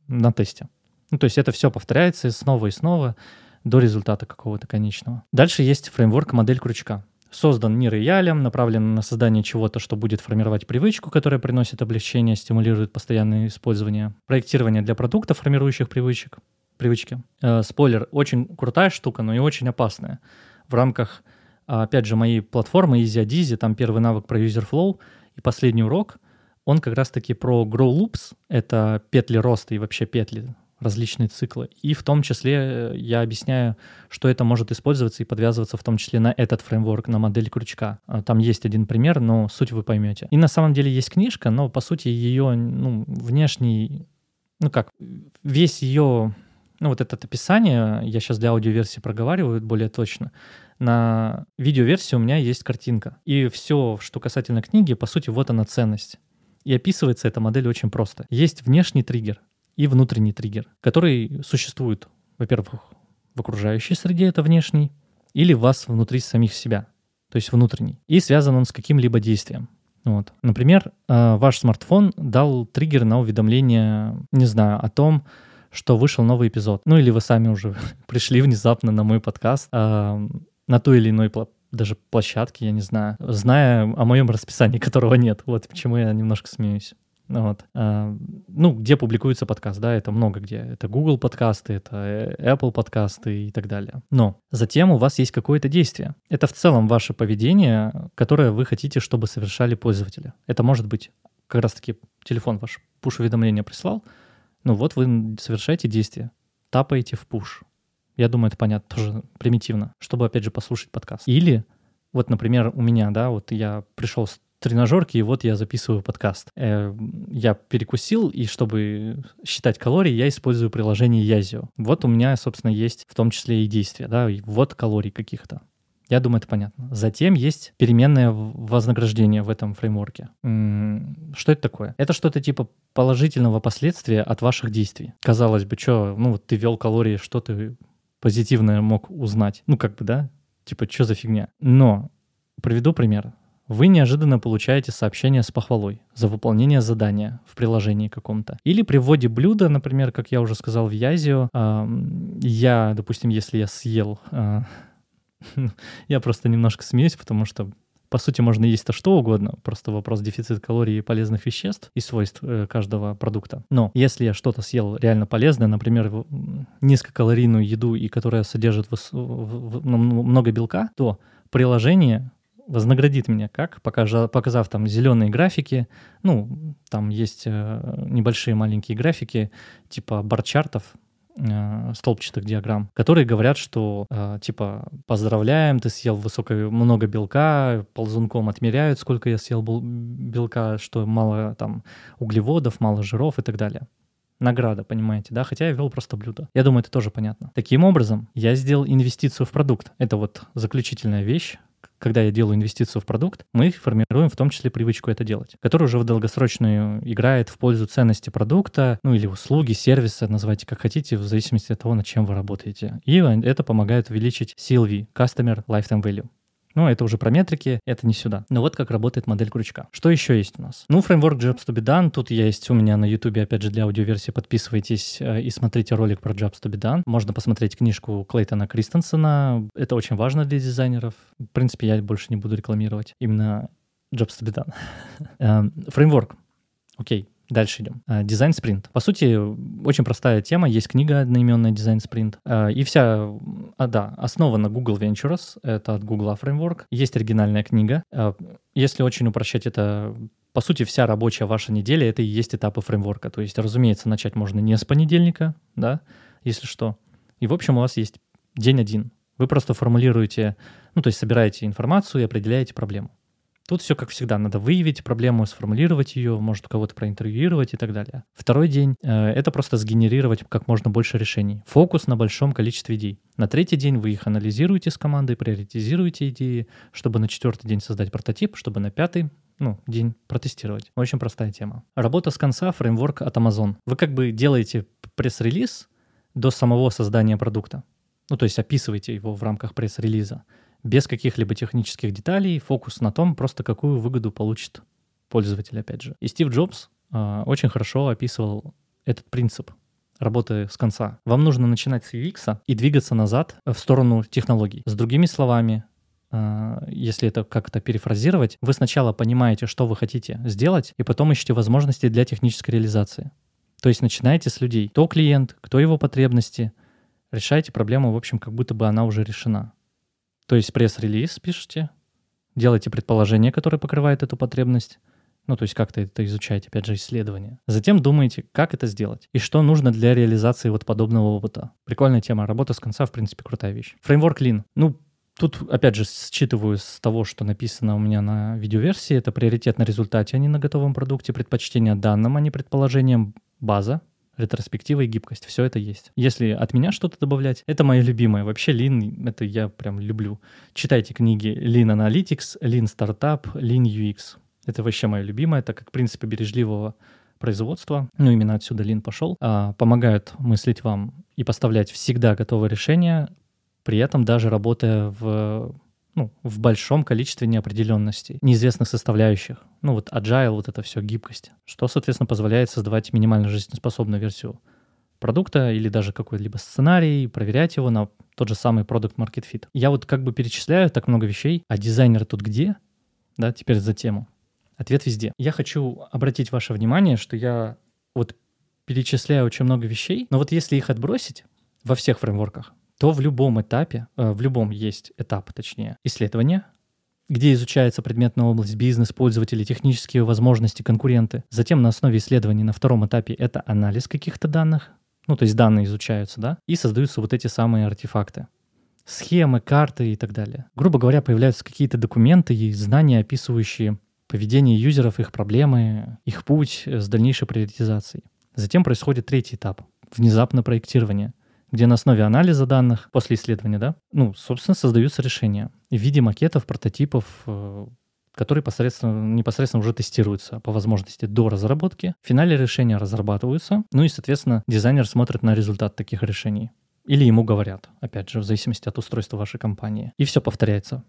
на тесте. Ну, то есть это все повторяется снова и снова до результата какого-то конечного. Дальше есть фреймворк модель крючка. создан не роялем, направлен на создание чего-то, что будет формировать привычку, которая приносит облегчение, стимулирует постоянное использование. Проектирование для продуктов, формирующих привычек, привычки. Э, спойлер, очень крутая штука, но и очень опасная. В рамках, опять же, моей платформы EasyAdizy, там первый навык про user flow и последний урок, он как раз-таки про grow loops, это петли роста и вообще петли различные циклы. И в том числе э, я объясняю, что это может использоваться и подвязываться в том числе на этот фреймворк, на модель крючка. А, там есть один пример, но суть вы поймете. И на самом деле есть книжка, но по сути ее ну, внешний, ну как, весь ее, ну вот это описание, я сейчас для аудиоверсии проговариваю более точно, на видеоверсии у меня есть картинка. И все, что касательно книги, по сути, вот она ценность. И описывается эта модель очень просто. Есть внешний триггер и внутренний триггер, который существует, во-первых, в окружающей среде, это внешний, или вас внутри самих себя, то есть внутренний. И связан он с каким-либо действием. Вот. Например, э, ваш смартфон дал триггер на уведомление, не знаю, о том, что вышел новый эпизод. Ну или вы сами уже пришли внезапно на мой подкаст, э, на той или иной даже площадке, я не знаю, зная о моем расписании, которого нет. Вот почему я немножко смеюсь. Вот. А, ну, где публикуется подкаст, да, это много где. Это Google подкасты, это э, Apple подкасты и так далее. Но затем у вас есть какое-то действие. Это в целом ваше поведение, которое вы хотите, чтобы совершали пользователи. Это может быть как раз-таки телефон ваш пуш-уведомление прислал, ну вот вы совершаете действие, тапаете в пуш. Я думаю, это понятно, тоже примитивно, чтобы, опять же, послушать подкаст. Или вот, например, у меня, да, вот я пришел с тренажерки, и вот я записываю подкаст. Э, я перекусил, и чтобы считать калории, я использую приложение Язио. Вот у меня, собственно, есть в том числе и действия, да, и вот калорий каких-то. Я думаю, это понятно. Затем есть переменное вознаграждение в этом фреймворке. Что это такое? Это что-то типа положительного последствия от ваших действий. Казалось бы, что, ну вот ты вел калории, что ты позитивное мог узнать? Ну как бы, да? Типа, что за фигня? Но приведу пример вы неожиданно получаете сообщение с похвалой за выполнение задания в приложении каком-то. Или при вводе блюда, например, как я уже сказал в Язио, э, я, допустим, если я съел... Э, я просто немножко смеюсь, потому что по сути, можно есть то что угодно, просто вопрос дефицит калорий и полезных веществ и свойств э, каждого продукта. Но если я что-то съел реально полезное, например, низкокалорийную еду, и которая содержит много белка, то приложение вознаградит меня как, показав, показав там зеленые графики, ну, там есть э, небольшие маленькие графики типа барчартов, э, столбчатых диаграмм, которые говорят, что э, типа поздравляем, ты съел высокое много белка, ползунком отмеряют, сколько я съел белка, что мало там углеводов, мало жиров и так далее награда, понимаете, да, хотя я вел просто блюдо. Я думаю, это тоже понятно. Таким образом, я сделал инвестицию в продукт. Это вот заключительная вещь, когда я делаю инвестицию в продукт, мы формируем в том числе привычку это делать, которая уже в долгосрочную играет в пользу ценности продукта, ну или услуги, сервиса, называйте как хотите, в зависимости от того, над чем вы работаете. И это помогает увеличить CLV, Customer Lifetime Value. Ну, это уже про метрики, это не сюда. Но вот как работает модель крючка. Что еще есть у нас? Ну, фреймворк Jobs to be done. Тут есть у меня на YouTube, опять же, для аудиоверсии. Подписывайтесь э, и смотрите ролик про Jobs to be done. Можно посмотреть книжку Клейтона Кристенсена. Это очень важно для дизайнеров. В принципе, я больше не буду рекламировать. Именно Jobs to be done. Эм, фреймворк. Окей. Дальше идем. А, дизайн спринт. По сути, очень простая тема. Есть книга одноименная дизайн спринт. А, и вся, а, да, основана Google Ventures. Это от Google Framework. Есть оригинальная книга. А, если очень упрощать это по сути, вся рабочая ваша неделя — это и есть этапы фреймворка. То есть, разумеется, начать можно не с понедельника, да, если что. И, в общем, у вас есть день один. Вы просто формулируете, ну, то есть собираете информацию и определяете проблему. Тут все как всегда, надо выявить проблему, сформулировать ее, может кого-то проинтервьюировать и так далее. Второй день э, это просто сгенерировать как можно больше решений. Фокус на большом количестве идей. На третий день вы их анализируете с командой, приоритизируете идеи, чтобы на четвертый день создать прототип, чтобы на пятый ну, день протестировать. Очень простая тема. Работа с конца, фреймворк от Amazon. Вы как бы делаете пресс-релиз до самого создания продукта. Ну, то есть описываете его в рамках пресс-релиза без каких-либо технических деталей, фокус на том, просто какую выгоду получит пользователь, опять же. И Стив Джобс э, очень хорошо описывал этот принцип работы с конца. Вам нужно начинать с UX и двигаться назад в сторону технологий. С другими словами, э, если это как-то перефразировать, вы сначала понимаете, что вы хотите сделать, и потом ищете возможности для технической реализации. То есть начинаете с людей. Кто клиент, кто его потребности, решаете проблему, в общем, как будто бы она уже решена. То есть пресс-релиз пишете, делаете предположение, которое покрывает эту потребность, ну, то есть как-то это изучаете, опять же, исследование. Затем думаете, как это сделать и что нужно для реализации вот подобного опыта. Прикольная тема. Работа с конца, в принципе, крутая вещь. Фреймворк Lean. Ну, Тут, опять же, считываю с того, что написано у меня на видеоверсии, это приоритет на результате, а не на готовом продукте, предпочтение данным, а не предположением, база, ретроспектива и гибкость. Все это есть. Если от меня что-то добавлять, это мое любимое. Вообще Lean, это я прям люблю. Читайте книги Lean Analytics, Lean Startup, Lean UX. Это вообще мое любимое, так как принципы бережливого производства, ну именно отсюда Lean пошел, а, помогают мыслить вам и поставлять всегда готовое решение, при этом даже работая в ну, в большом количестве неопределенностей, неизвестных составляющих. Ну вот agile, вот это все, гибкость, что, соответственно, позволяет создавать минимально жизнеспособную версию продукта или даже какой-либо сценарий, проверять его на тот же самый продукт market fit. Я вот как бы перечисляю так много вещей, а дизайнер тут где? Да, теперь за тему. Ответ везде. Я хочу обратить ваше внимание, что я вот перечисляю очень много вещей, но вот если их отбросить во всех фреймворках, то в любом этапе, э, в любом есть этап, точнее, исследования, где изучается предметная область, бизнес, пользователи, технические возможности, конкуренты. Затем на основе исследований на втором этапе это анализ каких-то данных, ну, то есть данные изучаются, да, и создаются вот эти самые артефакты. Схемы, карты и так далее. Грубо говоря, появляются какие-то документы и знания, описывающие поведение юзеров, их проблемы, их путь с дальнейшей приоритизацией. Затем происходит третий этап — внезапно проектирование — где на основе анализа данных после исследования, да, ну, собственно, создаются решения в виде макетов, прототипов, э, которые непосредственно, непосредственно уже тестируются по возможности до разработки. В финале решения разрабатываются, ну и, соответственно, дизайнер смотрит на результат таких решений. Или ему говорят, опять же, в зависимости от устройства вашей компании. И все повторяется.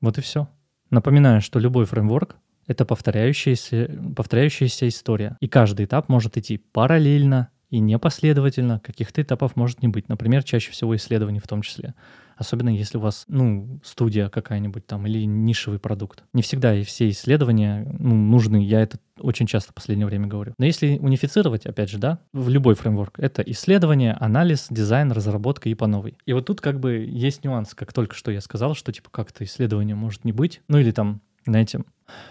Вот и все. Напоминаю, что любой фреймворк — это повторяющаяся, повторяющаяся история. И каждый этап может идти параллельно и непоследовательно каких-то этапов может не быть. Например, чаще всего исследований в том числе. Особенно если у вас, ну, студия какая-нибудь там или нишевый продукт. Не всегда и все исследования ну, нужны. Я это очень часто в последнее время говорю. Но если унифицировать, опять же, да, в любой фреймворк, это исследование, анализ, дизайн, разработка и по новой. И вот тут как бы есть нюанс, как только что я сказал, что типа как-то исследование может не быть. Ну или там, знаете,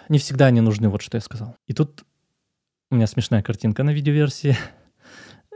не всегда они нужны, вот что я сказал. И тут у меня смешная картинка на видеоверсии.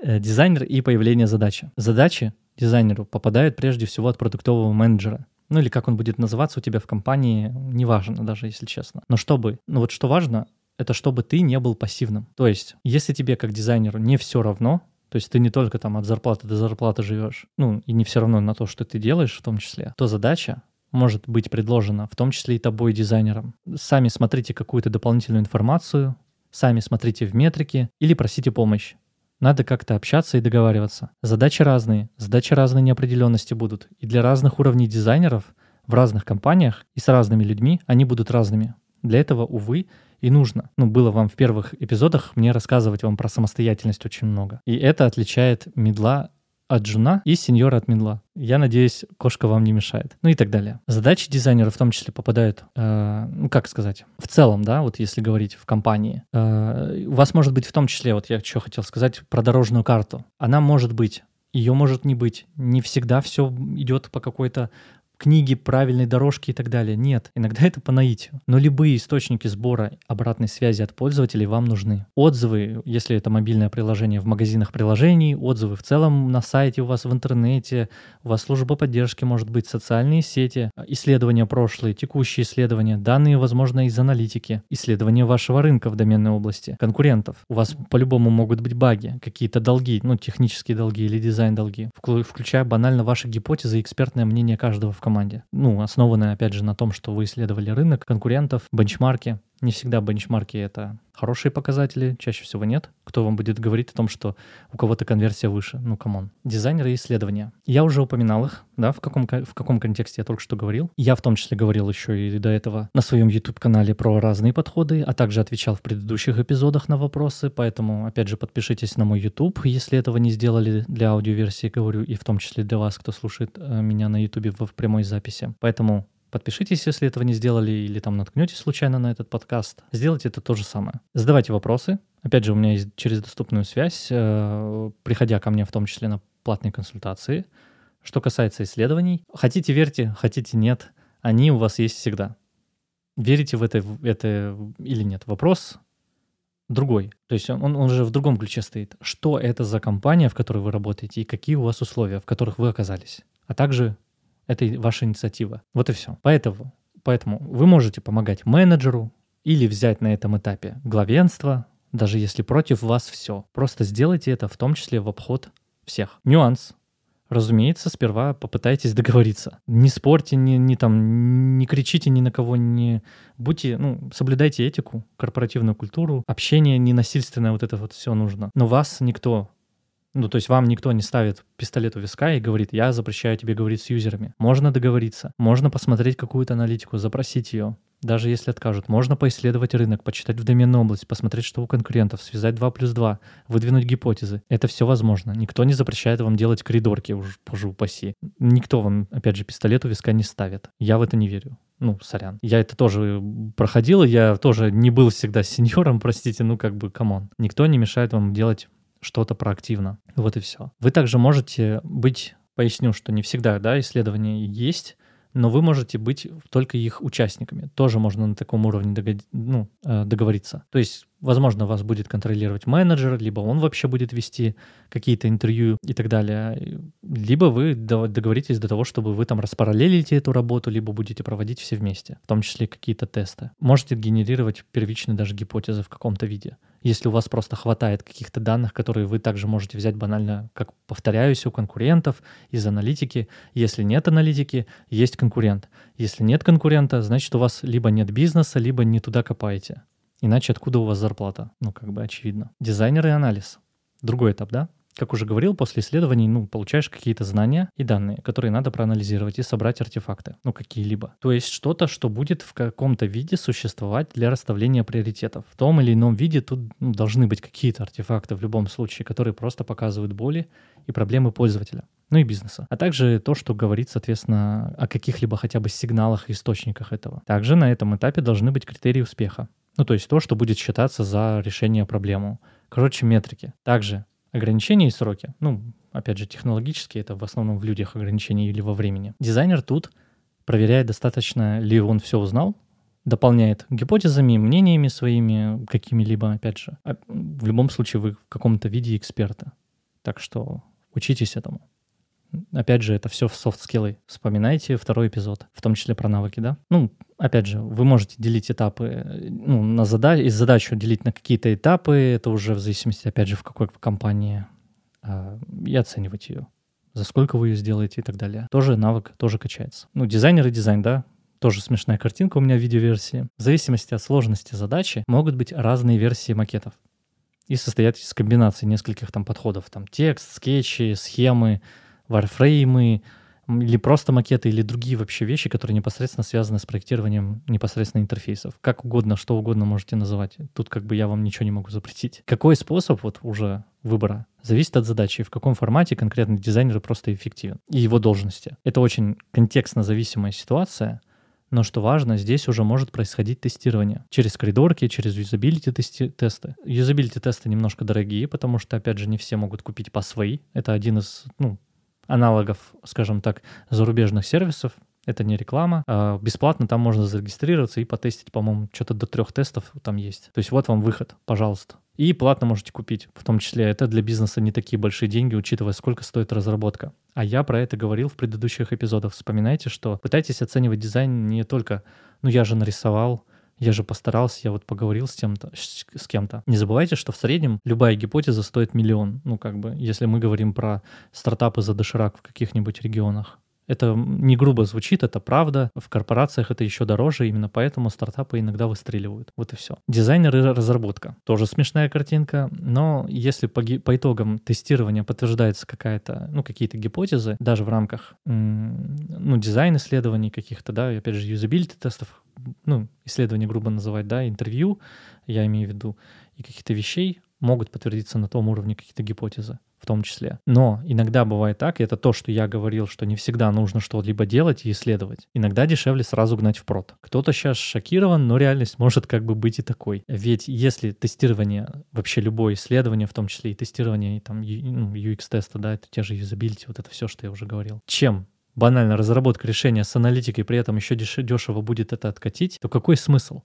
Э, дизайнер и появление задачи. Задачи дизайнеру попадают прежде всего от продуктового менеджера. Ну или как он будет называться у тебя в компании, неважно даже, если честно. Но чтобы, ну вот что важно, это чтобы ты не был пассивным. То есть, если тебе как дизайнеру не все равно, то есть ты не только там от зарплаты до зарплаты живешь, ну и не все равно на то, что ты делаешь в том числе, то задача может быть предложена, в том числе и тобой, дизайнером. Сами смотрите какую-то дополнительную информацию, сами смотрите в метрики или просите помощь. Надо как-то общаться и договариваться. Задачи разные, задачи разной неопределенности будут. И для разных уровней дизайнеров в разных компаниях и с разными людьми они будут разными. Для этого, увы, и нужно. Ну, было вам в первых эпизодах мне рассказывать вам про самостоятельность очень много. И это отличает медла от Джуна и сеньора от Минла. Я надеюсь, кошка вам не мешает. Ну и так далее. Задачи дизайнера в том числе попадают, э, ну как сказать, в целом, да, вот если говорить в компании. Э, у вас может быть в том числе, вот я что хотел сказать про дорожную карту. Она может быть ее может не быть. Не всегда все идет по какой-то книги, правильной дорожки и так далее. Нет, иногда это по наитию. Но любые источники сбора обратной связи от пользователей вам нужны. Отзывы, если это мобильное приложение в магазинах приложений, отзывы в целом на сайте у вас в интернете, у вас служба поддержки может быть, социальные сети, исследования прошлые, текущие исследования, данные, возможно, из аналитики, исследования вашего рынка в доменной области, конкурентов. У вас по-любому могут быть баги, какие-то долги, ну, технические долги или дизайн-долги, включая банально ваши гипотезы и экспертное мнение каждого в команде. Ну, основанная, опять же, на том, что вы исследовали рынок, конкурентов, бенчмарки. Не всегда бенчмарки — это хорошие показатели, чаще всего нет. Кто вам будет говорить о том, что у кого-то конверсия выше? Ну, come on. Дизайнеры и исследования. Я уже упоминал их, да, в каком, в каком контексте я только что говорил. Я в том числе говорил еще и до этого на своем YouTube-канале про разные подходы, а также отвечал в предыдущих эпизодах на вопросы, поэтому, опять же, подпишитесь на мой YouTube, если этого не сделали для аудиоверсии, говорю, и в том числе для вас, кто слушает э, меня на YouTube в прямой записи. Поэтому подпишитесь, если этого не сделали, или там наткнетесь случайно на этот подкаст. Сделайте это то же самое. Задавайте вопросы. Опять же, у меня есть через доступную связь, э, приходя ко мне в том числе на платные консультации. Что касается исследований, хотите верьте, хотите нет, они у вас есть всегда. Верите в это, в это или нет? Вопрос другой. То есть он, он же в другом ключе стоит. Что это за компания, в которой вы работаете, и какие у вас условия, в которых вы оказались. А также это ваша инициатива. Вот и все. Поэтому, поэтому вы можете помогать менеджеру или взять на этом этапе главенство, даже если против вас все. Просто сделайте это в том числе в обход всех. Нюанс. Разумеется, сперва попытайтесь договориться. Не спорьте, не, не, там, не кричите ни на кого, не будьте, ну, соблюдайте этику, корпоративную культуру, общение ненасильственное, вот это вот все нужно. Но вас никто ну, то есть вам никто не ставит пистолет у виска и говорит, я запрещаю тебе говорить с юзерами. Можно договориться, можно посмотреть какую-то аналитику, запросить ее, даже если откажут. Можно поисследовать рынок, почитать в доменной области, посмотреть, что у конкурентов, связать 2 плюс 2, выдвинуть гипотезы. Это все возможно. Никто не запрещает вам делать коридорки, уж боже упаси. Никто вам, опять же, пистолет у виска не ставит. Я в это не верю. Ну, сорян. Я это тоже проходил, я тоже не был всегда сеньором, простите, ну как бы, come on. Никто не мешает вам делать что-то проактивно. Вот и все. Вы также можете быть, поясню, что не всегда, да, исследования есть, но вы можете быть только их участниками. Тоже можно на таком уровне догод... ну, э, договориться. То есть, возможно, вас будет контролировать менеджер, либо он вообще будет вести какие-то интервью и так далее. Либо вы договоритесь до того, чтобы вы там распараллелите эту работу, либо будете проводить все вместе, в том числе какие-то тесты. Можете генерировать первичные даже гипотезы в каком-то виде если у вас просто хватает каких-то данных, которые вы также можете взять банально, как повторяюсь, у конкурентов из аналитики. Если нет аналитики, есть конкурент. Если нет конкурента, значит у вас либо нет бизнеса, либо не туда копаете. Иначе откуда у вас зарплата? Ну, как бы очевидно. Дизайнер и анализ. Другой этап, да? Как уже говорил, после исследований, ну, получаешь какие-то знания и данные, которые надо проанализировать и собрать артефакты, ну, какие-либо. То есть что-то, что будет в каком-то виде существовать для расставления приоритетов. В том или ином виде тут ну, должны быть какие-то артефакты в любом случае, которые просто показывают боли и проблемы пользователя ну и бизнеса, а также то, что говорит, соответственно, о каких-либо хотя бы сигналах и источниках этого. Также на этом этапе должны быть критерии успеха. Ну, то есть то, что будет считаться за решение проблемы. Короче, метрики. Также ограничения и сроки. Ну, опять же, технологически это в основном в людях ограничения или во времени. Дизайнер тут проверяет, достаточно ли он все узнал, дополняет гипотезами, мнениями своими, какими-либо, опять же. А в любом случае вы в каком-то виде эксперта. Так что учитесь этому. Опять же, это все в софт-скиллы. Вспоминайте второй эпизод, в том числе про навыки, да? Ну, опять же, вы можете делить этапы, ну, на задач, из задачу делить на какие-то этапы, это уже в зависимости, опять же, в какой компании, э, и оценивать ее. За сколько вы ее сделаете и так далее. Тоже навык, тоже качается. Ну, дизайнер и дизайн, да, тоже смешная картинка у меня в видеоверсии. В зависимости от сложности задачи могут быть разные версии макетов и состоять из комбинации нескольких там подходов. Там текст, скетчи, схемы, варфреймы, или просто макеты, или другие вообще вещи, которые непосредственно связаны с проектированием непосредственно интерфейсов. Как угодно, что угодно можете называть. Тут как бы я вам ничего не могу запретить. Какой способ вот уже выбора зависит от задачи, в каком формате конкретный дизайнер просто эффективен и его должности. Это очень контекстно зависимая ситуация, но что важно, здесь уже может происходить тестирование через коридорки, через юзабилити тесты. Юзабилити тесты немножко дорогие, потому что, опять же, не все могут купить по своей. Это один из, ну, аналогов, скажем так, зарубежных сервисов. Это не реклама. А бесплатно там можно зарегистрироваться и потестить, по-моему, что-то до трех тестов там есть. То есть вот вам выход, пожалуйста. И платно можете купить, в том числе это для бизнеса не такие большие деньги, учитывая, сколько стоит разработка. А я про это говорил в предыдущих эпизодах. Вспоминайте, что пытайтесь оценивать дизайн не только, ну я же нарисовал, я же постарался, я вот поговорил с, тем-то, с кем-то. Не забывайте, что в среднем любая гипотеза стоит миллион. Ну, как бы, если мы говорим про стартапы за доширак в каких-нибудь регионах. Это не грубо звучит, это правда. В корпорациях это еще дороже, именно поэтому стартапы иногда выстреливают. Вот и все. Дизайнер и разработка. Тоже смешная картинка, но если по, по итогам тестирования подтверждается какая-то, ну, какие-то гипотезы, даже в рамках, ну, дизайн исследований каких-то, да, и опять же, юзабилити тестов, ну, исследования грубо называть, да, интервью, я имею в виду, и каких-то вещей, могут подтвердиться на том уровне какие-то гипотезы в том числе. Но иногда бывает так, и это то, что я говорил, что не всегда нужно что-либо делать и исследовать. Иногда дешевле сразу гнать в прод. Кто-то сейчас шокирован, но реальность может как бы быть и такой. Ведь если тестирование, вообще любое исследование, в том числе и тестирование и там ну, UX-теста, да, это те же юзабилити, вот это все, что я уже говорил. Чем банально разработка решения с аналитикой, при этом еще дешево будет это откатить, то какой смысл?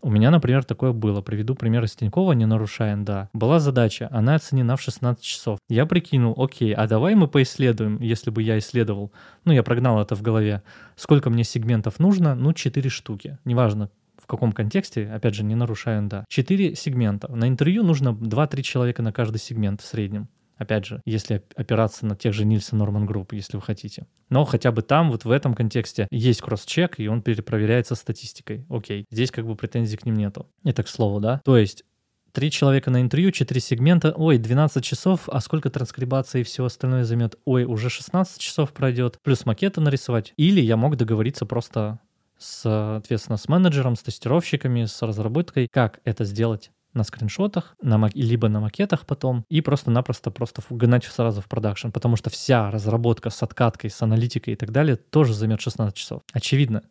У меня, например, такое было. Приведу пример из Тинькова, не нарушая NDA. Была задача, она оценена в 16 часов. Я прикинул, окей, а давай мы поисследуем, если бы я исследовал, ну, я прогнал это в голове, сколько мне сегментов нужно? Ну, 4 штуки. Неважно, в каком контексте, опять же, не нарушая NDA. 4 сегмента. На интервью нужно 2-3 человека на каждый сегмент в среднем. Опять же, если опираться на тех же Nielsen Norman Group, если вы хотите. Но хотя бы там, вот в этом контексте, есть cross-check, и он перепроверяется статистикой. Окей, здесь как бы претензий к ним нету. Это к слову, да? То есть Три человека на интервью, четыре сегмента. Ой, 12 часов, а сколько транскрибации и все остальное займет? Ой, уже 16 часов пройдет. Плюс макеты нарисовать. Или я мог договориться просто соответственно, с менеджером, с тестировщиками, с разработкой, как это сделать на скриншотах, на, либо на макетах потом, и просто-напросто просто гнать сразу в продакшн, потому что вся разработка с откаткой, с аналитикой и так далее тоже займет 16 часов. Очевидно.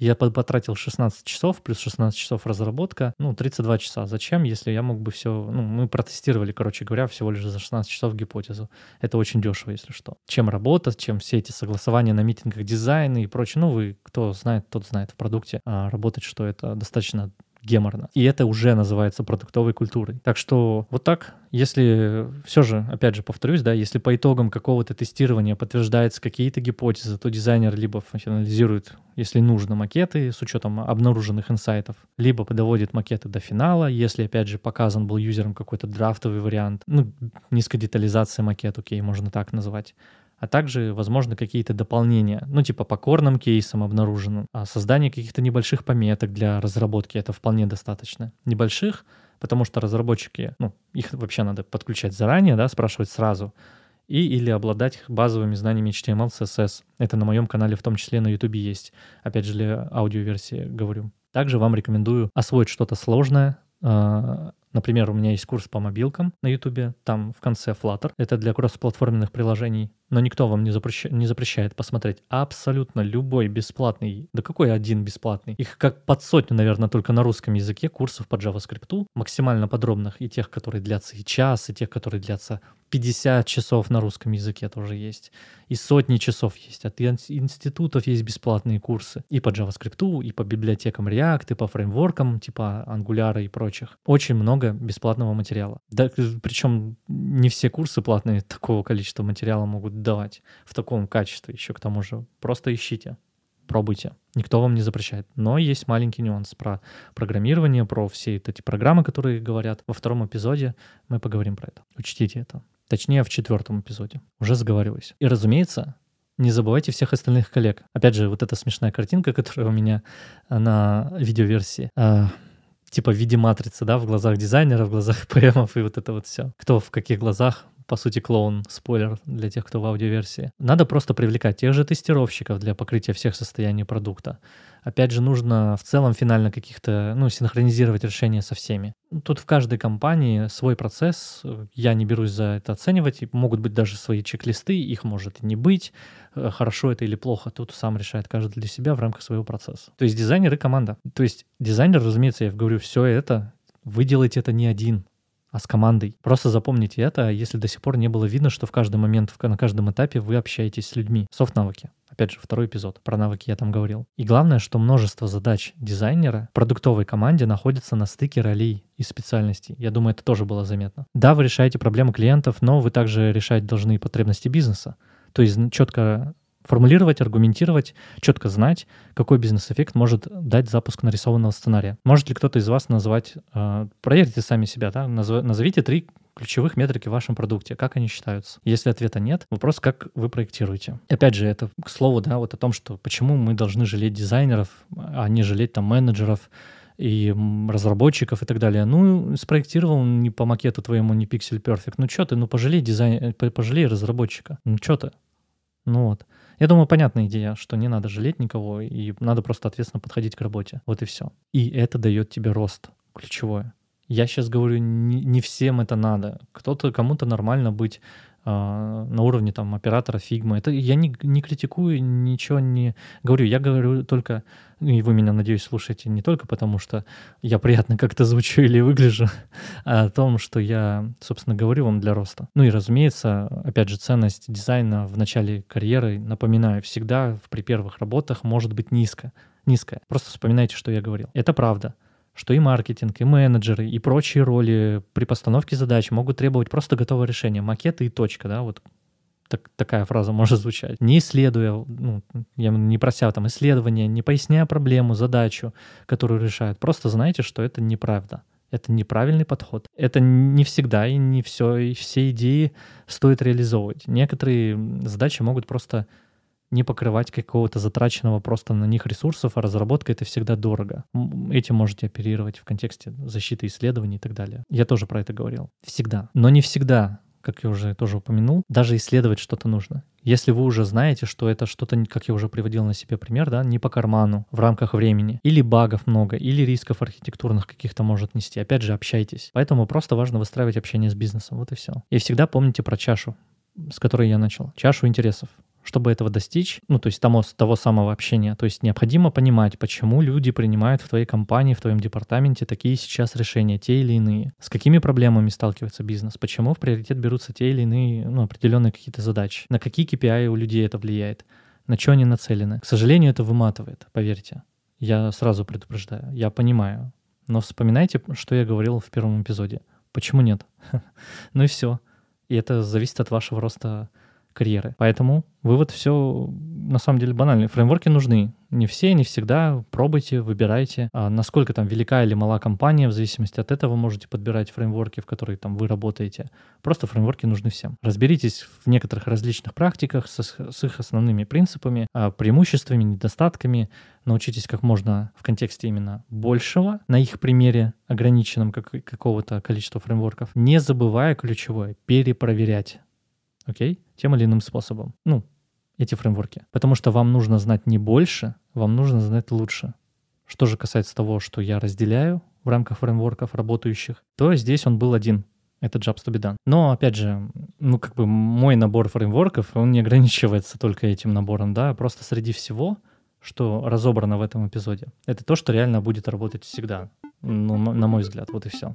Я потратил 16 часов, плюс 16 часов разработка, ну, 32 часа. Зачем, если я мог бы все... Ну, мы протестировали, короче говоря, всего лишь за 16 часов гипотезу. Это очень дешево, если что. Чем работать, чем все эти согласования на митингах, дизайны и прочее. Ну, вы, кто знает, тот знает в продукте, а работать, что это достаточно геморно. И это уже называется продуктовой культурой. Так что вот так, если все же, опять же повторюсь, да, если по итогам какого-то тестирования подтверждаются какие-то гипотезы, то дизайнер либо финализирует, если нужно, макеты с учетом обнаруженных инсайтов, либо доводит макеты до финала, если, опять же, показан был юзером какой-то драфтовый вариант, ну, низкая детализация макет, окей, можно так назвать а также, возможно, какие-то дополнения, ну, типа по корным кейсам обнаруженным, а создание каких-то небольших пометок для разработки, это вполне достаточно. Небольших, потому что разработчики, ну, их вообще надо подключать заранее, да, спрашивать сразу, и или обладать базовыми знаниями HTML, CSS. Это на моем канале в том числе на YouTube есть. Опять же, для аудиоверсии говорю. Также вам рекомендую освоить что-то сложное, а, Например, у меня есть курс по мобилкам на YouTube, там в конце Flutter. Это для кроссплатформенных приложений но никто вам не, запрещает, не запрещает посмотреть абсолютно любой бесплатный, да какой один бесплатный, их как под сотню, наверное, только на русском языке курсов по JavaScript, максимально подробных, и тех, которые длятся и час, и тех, которые длятся 50 часов на русском языке тоже есть, и сотни часов есть, от институтов есть бесплатные курсы. И по JavaScript, и по библиотекам React, и по фреймворкам типа Angular и прочих. Очень много бесплатного материала. Да, причем не все курсы платные такого количества материала могут давать в таком качестве еще к тому же. Просто ищите, пробуйте. Никто вам не запрещает. Но есть маленький нюанс про программирование, про все эти программы, которые говорят. Во втором эпизоде мы поговорим про это. Учтите это. Точнее, в четвертом эпизоде. Уже заговорилась. И, разумеется, не забывайте всех остальных коллег. Опять же, вот эта смешная картинка, которая у меня на видеоверсии. А, типа в виде матрицы, да, в глазах дизайнера, в глазах ПМов и вот это вот все. Кто в каких глазах по сути, клоун, спойлер для тех, кто в аудиоверсии. Надо просто привлекать тех же тестировщиков для покрытия всех состояний продукта. Опять же, нужно в целом финально каких-то, ну, синхронизировать решения со всеми. Тут в каждой компании свой процесс, я не берусь за это оценивать, могут быть даже свои чек-листы, их может не быть, э, хорошо это или плохо, тут сам решает каждый для себя в рамках своего процесса. То есть дизайнер и команда. То есть дизайнер, разумеется, я говорю, все это, вы делаете это не один, а с командой. Просто запомните это, если до сих пор не было видно, что в каждый момент, на каждом этапе вы общаетесь с людьми. Софт-навыки. Опять же, второй эпизод. Про навыки я там говорил. И главное, что множество задач дизайнера в продуктовой команде находится на стыке ролей и специальностей. Я думаю, это тоже было заметно. Да, вы решаете проблемы клиентов, но вы также решать должны потребности бизнеса. То есть четко формулировать, аргументировать, четко знать, какой бизнес-эффект может дать запуск нарисованного сценария. Может ли кто-то из вас назвать, э, проверьте сами себя, да, назов, назовите три ключевых метрики в вашем продукте, как они считаются. Если ответа нет, вопрос, как вы проектируете. Опять же, это к слову, да, вот о том, что почему мы должны жалеть дизайнеров, а не жалеть там менеджеров, и разработчиков и так далее. Ну, спроектировал не по макету твоему, не Pixel Perfect. Ну, что ты, ну, пожалей дизайн, пожалей разработчика. Ну, что ты? Ну, вот. Я думаю, понятная идея, что не надо жалеть никого, и надо просто ответственно подходить к работе. Вот и все. И это дает тебе рост ключевое. Я сейчас говорю, не, не всем это надо. Кто-то, кому-то нормально быть на уровне там оператора Figma. Это я не, не критикую, ничего не говорю. Я говорю только, и вы меня, надеюсь, слушаете не только потому, что я приятно как-то звучу или выгляжу, а о том, что я, собственно, говорю вам для роста. Ну и, разумеется, опять же, ценность дизайна в начале карьеры, напоминаю, всегда при первых работах может быть низко, низкая. Просто вспоминайте, что я говорил. Это правда что и маркетинг, и менеджеры, и прочие роли при постановке задач могут требовать просто готового решения, макеты и точка, да, вот так, такая фраза может звучать. Не исследуя, ну, я не прося там исследования, не поясняя проблему, задачу, которую решают, просто знаете, что это неправда. Это неправильный подход. Это не всегда и не все, и все идеи стоит реализовывать. Некоторые задачи могут просто не покрывать какого-то затраченного просто на них ресурсов, а разработка — это всегда дорого. Этим можете оперировать в контексте защиты исследований и так далее. Я тоже про это говорил. Всегда. Но не всегда как я уже тоже упомянул, даже исследовать что-то нужно. Если вы уже знаете, что это что-то, как я уже приводил на себе пример, да, не по карману, в рамках времени, или багов много, или рисков архитектурных каких-то может нести, опять же, общайтесь. Поэтому просто важно выстраивать общение с бизнесом, вот и все. И всегда помните про чашу, с которой я начал, чашу интересов чтобы этого достичь, ну, то есть того, того самого общения. То есть необходимо понимать, почему люди принимают в твоей компании, в твоем департаменте такие сейчас решения, те или иные. С какими проблемами сталкивается бизнес, почему в приоритет берутся те или иные, ну, определенные какие-то задачи, на какие KPI у людей это влияет, на что они нацелены. К сожалению, это выматывает, поверьте. Я сразу предупреждаю, я понимаю. Но вспоминайте, что я говорил в первом эпизоде. Почему нет? ну и все. И это зависит от вашего роста карьеры. Поэтому вывод все на самом деле банальный. Фреймворки нужны. Не все, не всегда. Пробуйте, выбирайте. А насколько там велика или мала компания, в зависимости от этого можете подбирать фреймворки, в которые там вы работаете. Просто фреймворки нужны всем. Разберитесь в некоторых различных практиках с, с их основными принципами, а, преимуществами, недостатками. Научитесь как можно в контексте именно большего, на их примере ограниченном как, какого-то количества фреймворков, не забывая ключевое — перепроверять окей, тем или иным способом. Ну, эти фреймворки. Потому что вам нужно знать не больше, вам нужно знать лучше. Что же касается того, что я разделяю в рамках фреймворков работающих, то здесь он был один. Это Jobs to be done. Но, опять же, ну, как бы мой набор фреймворков, он не ограничивается только этим набором, да, просто среди всего, что разобрано в этом эпизоде, это то, что реально будет работать всегда, ну, на мой взгляд, вот и все.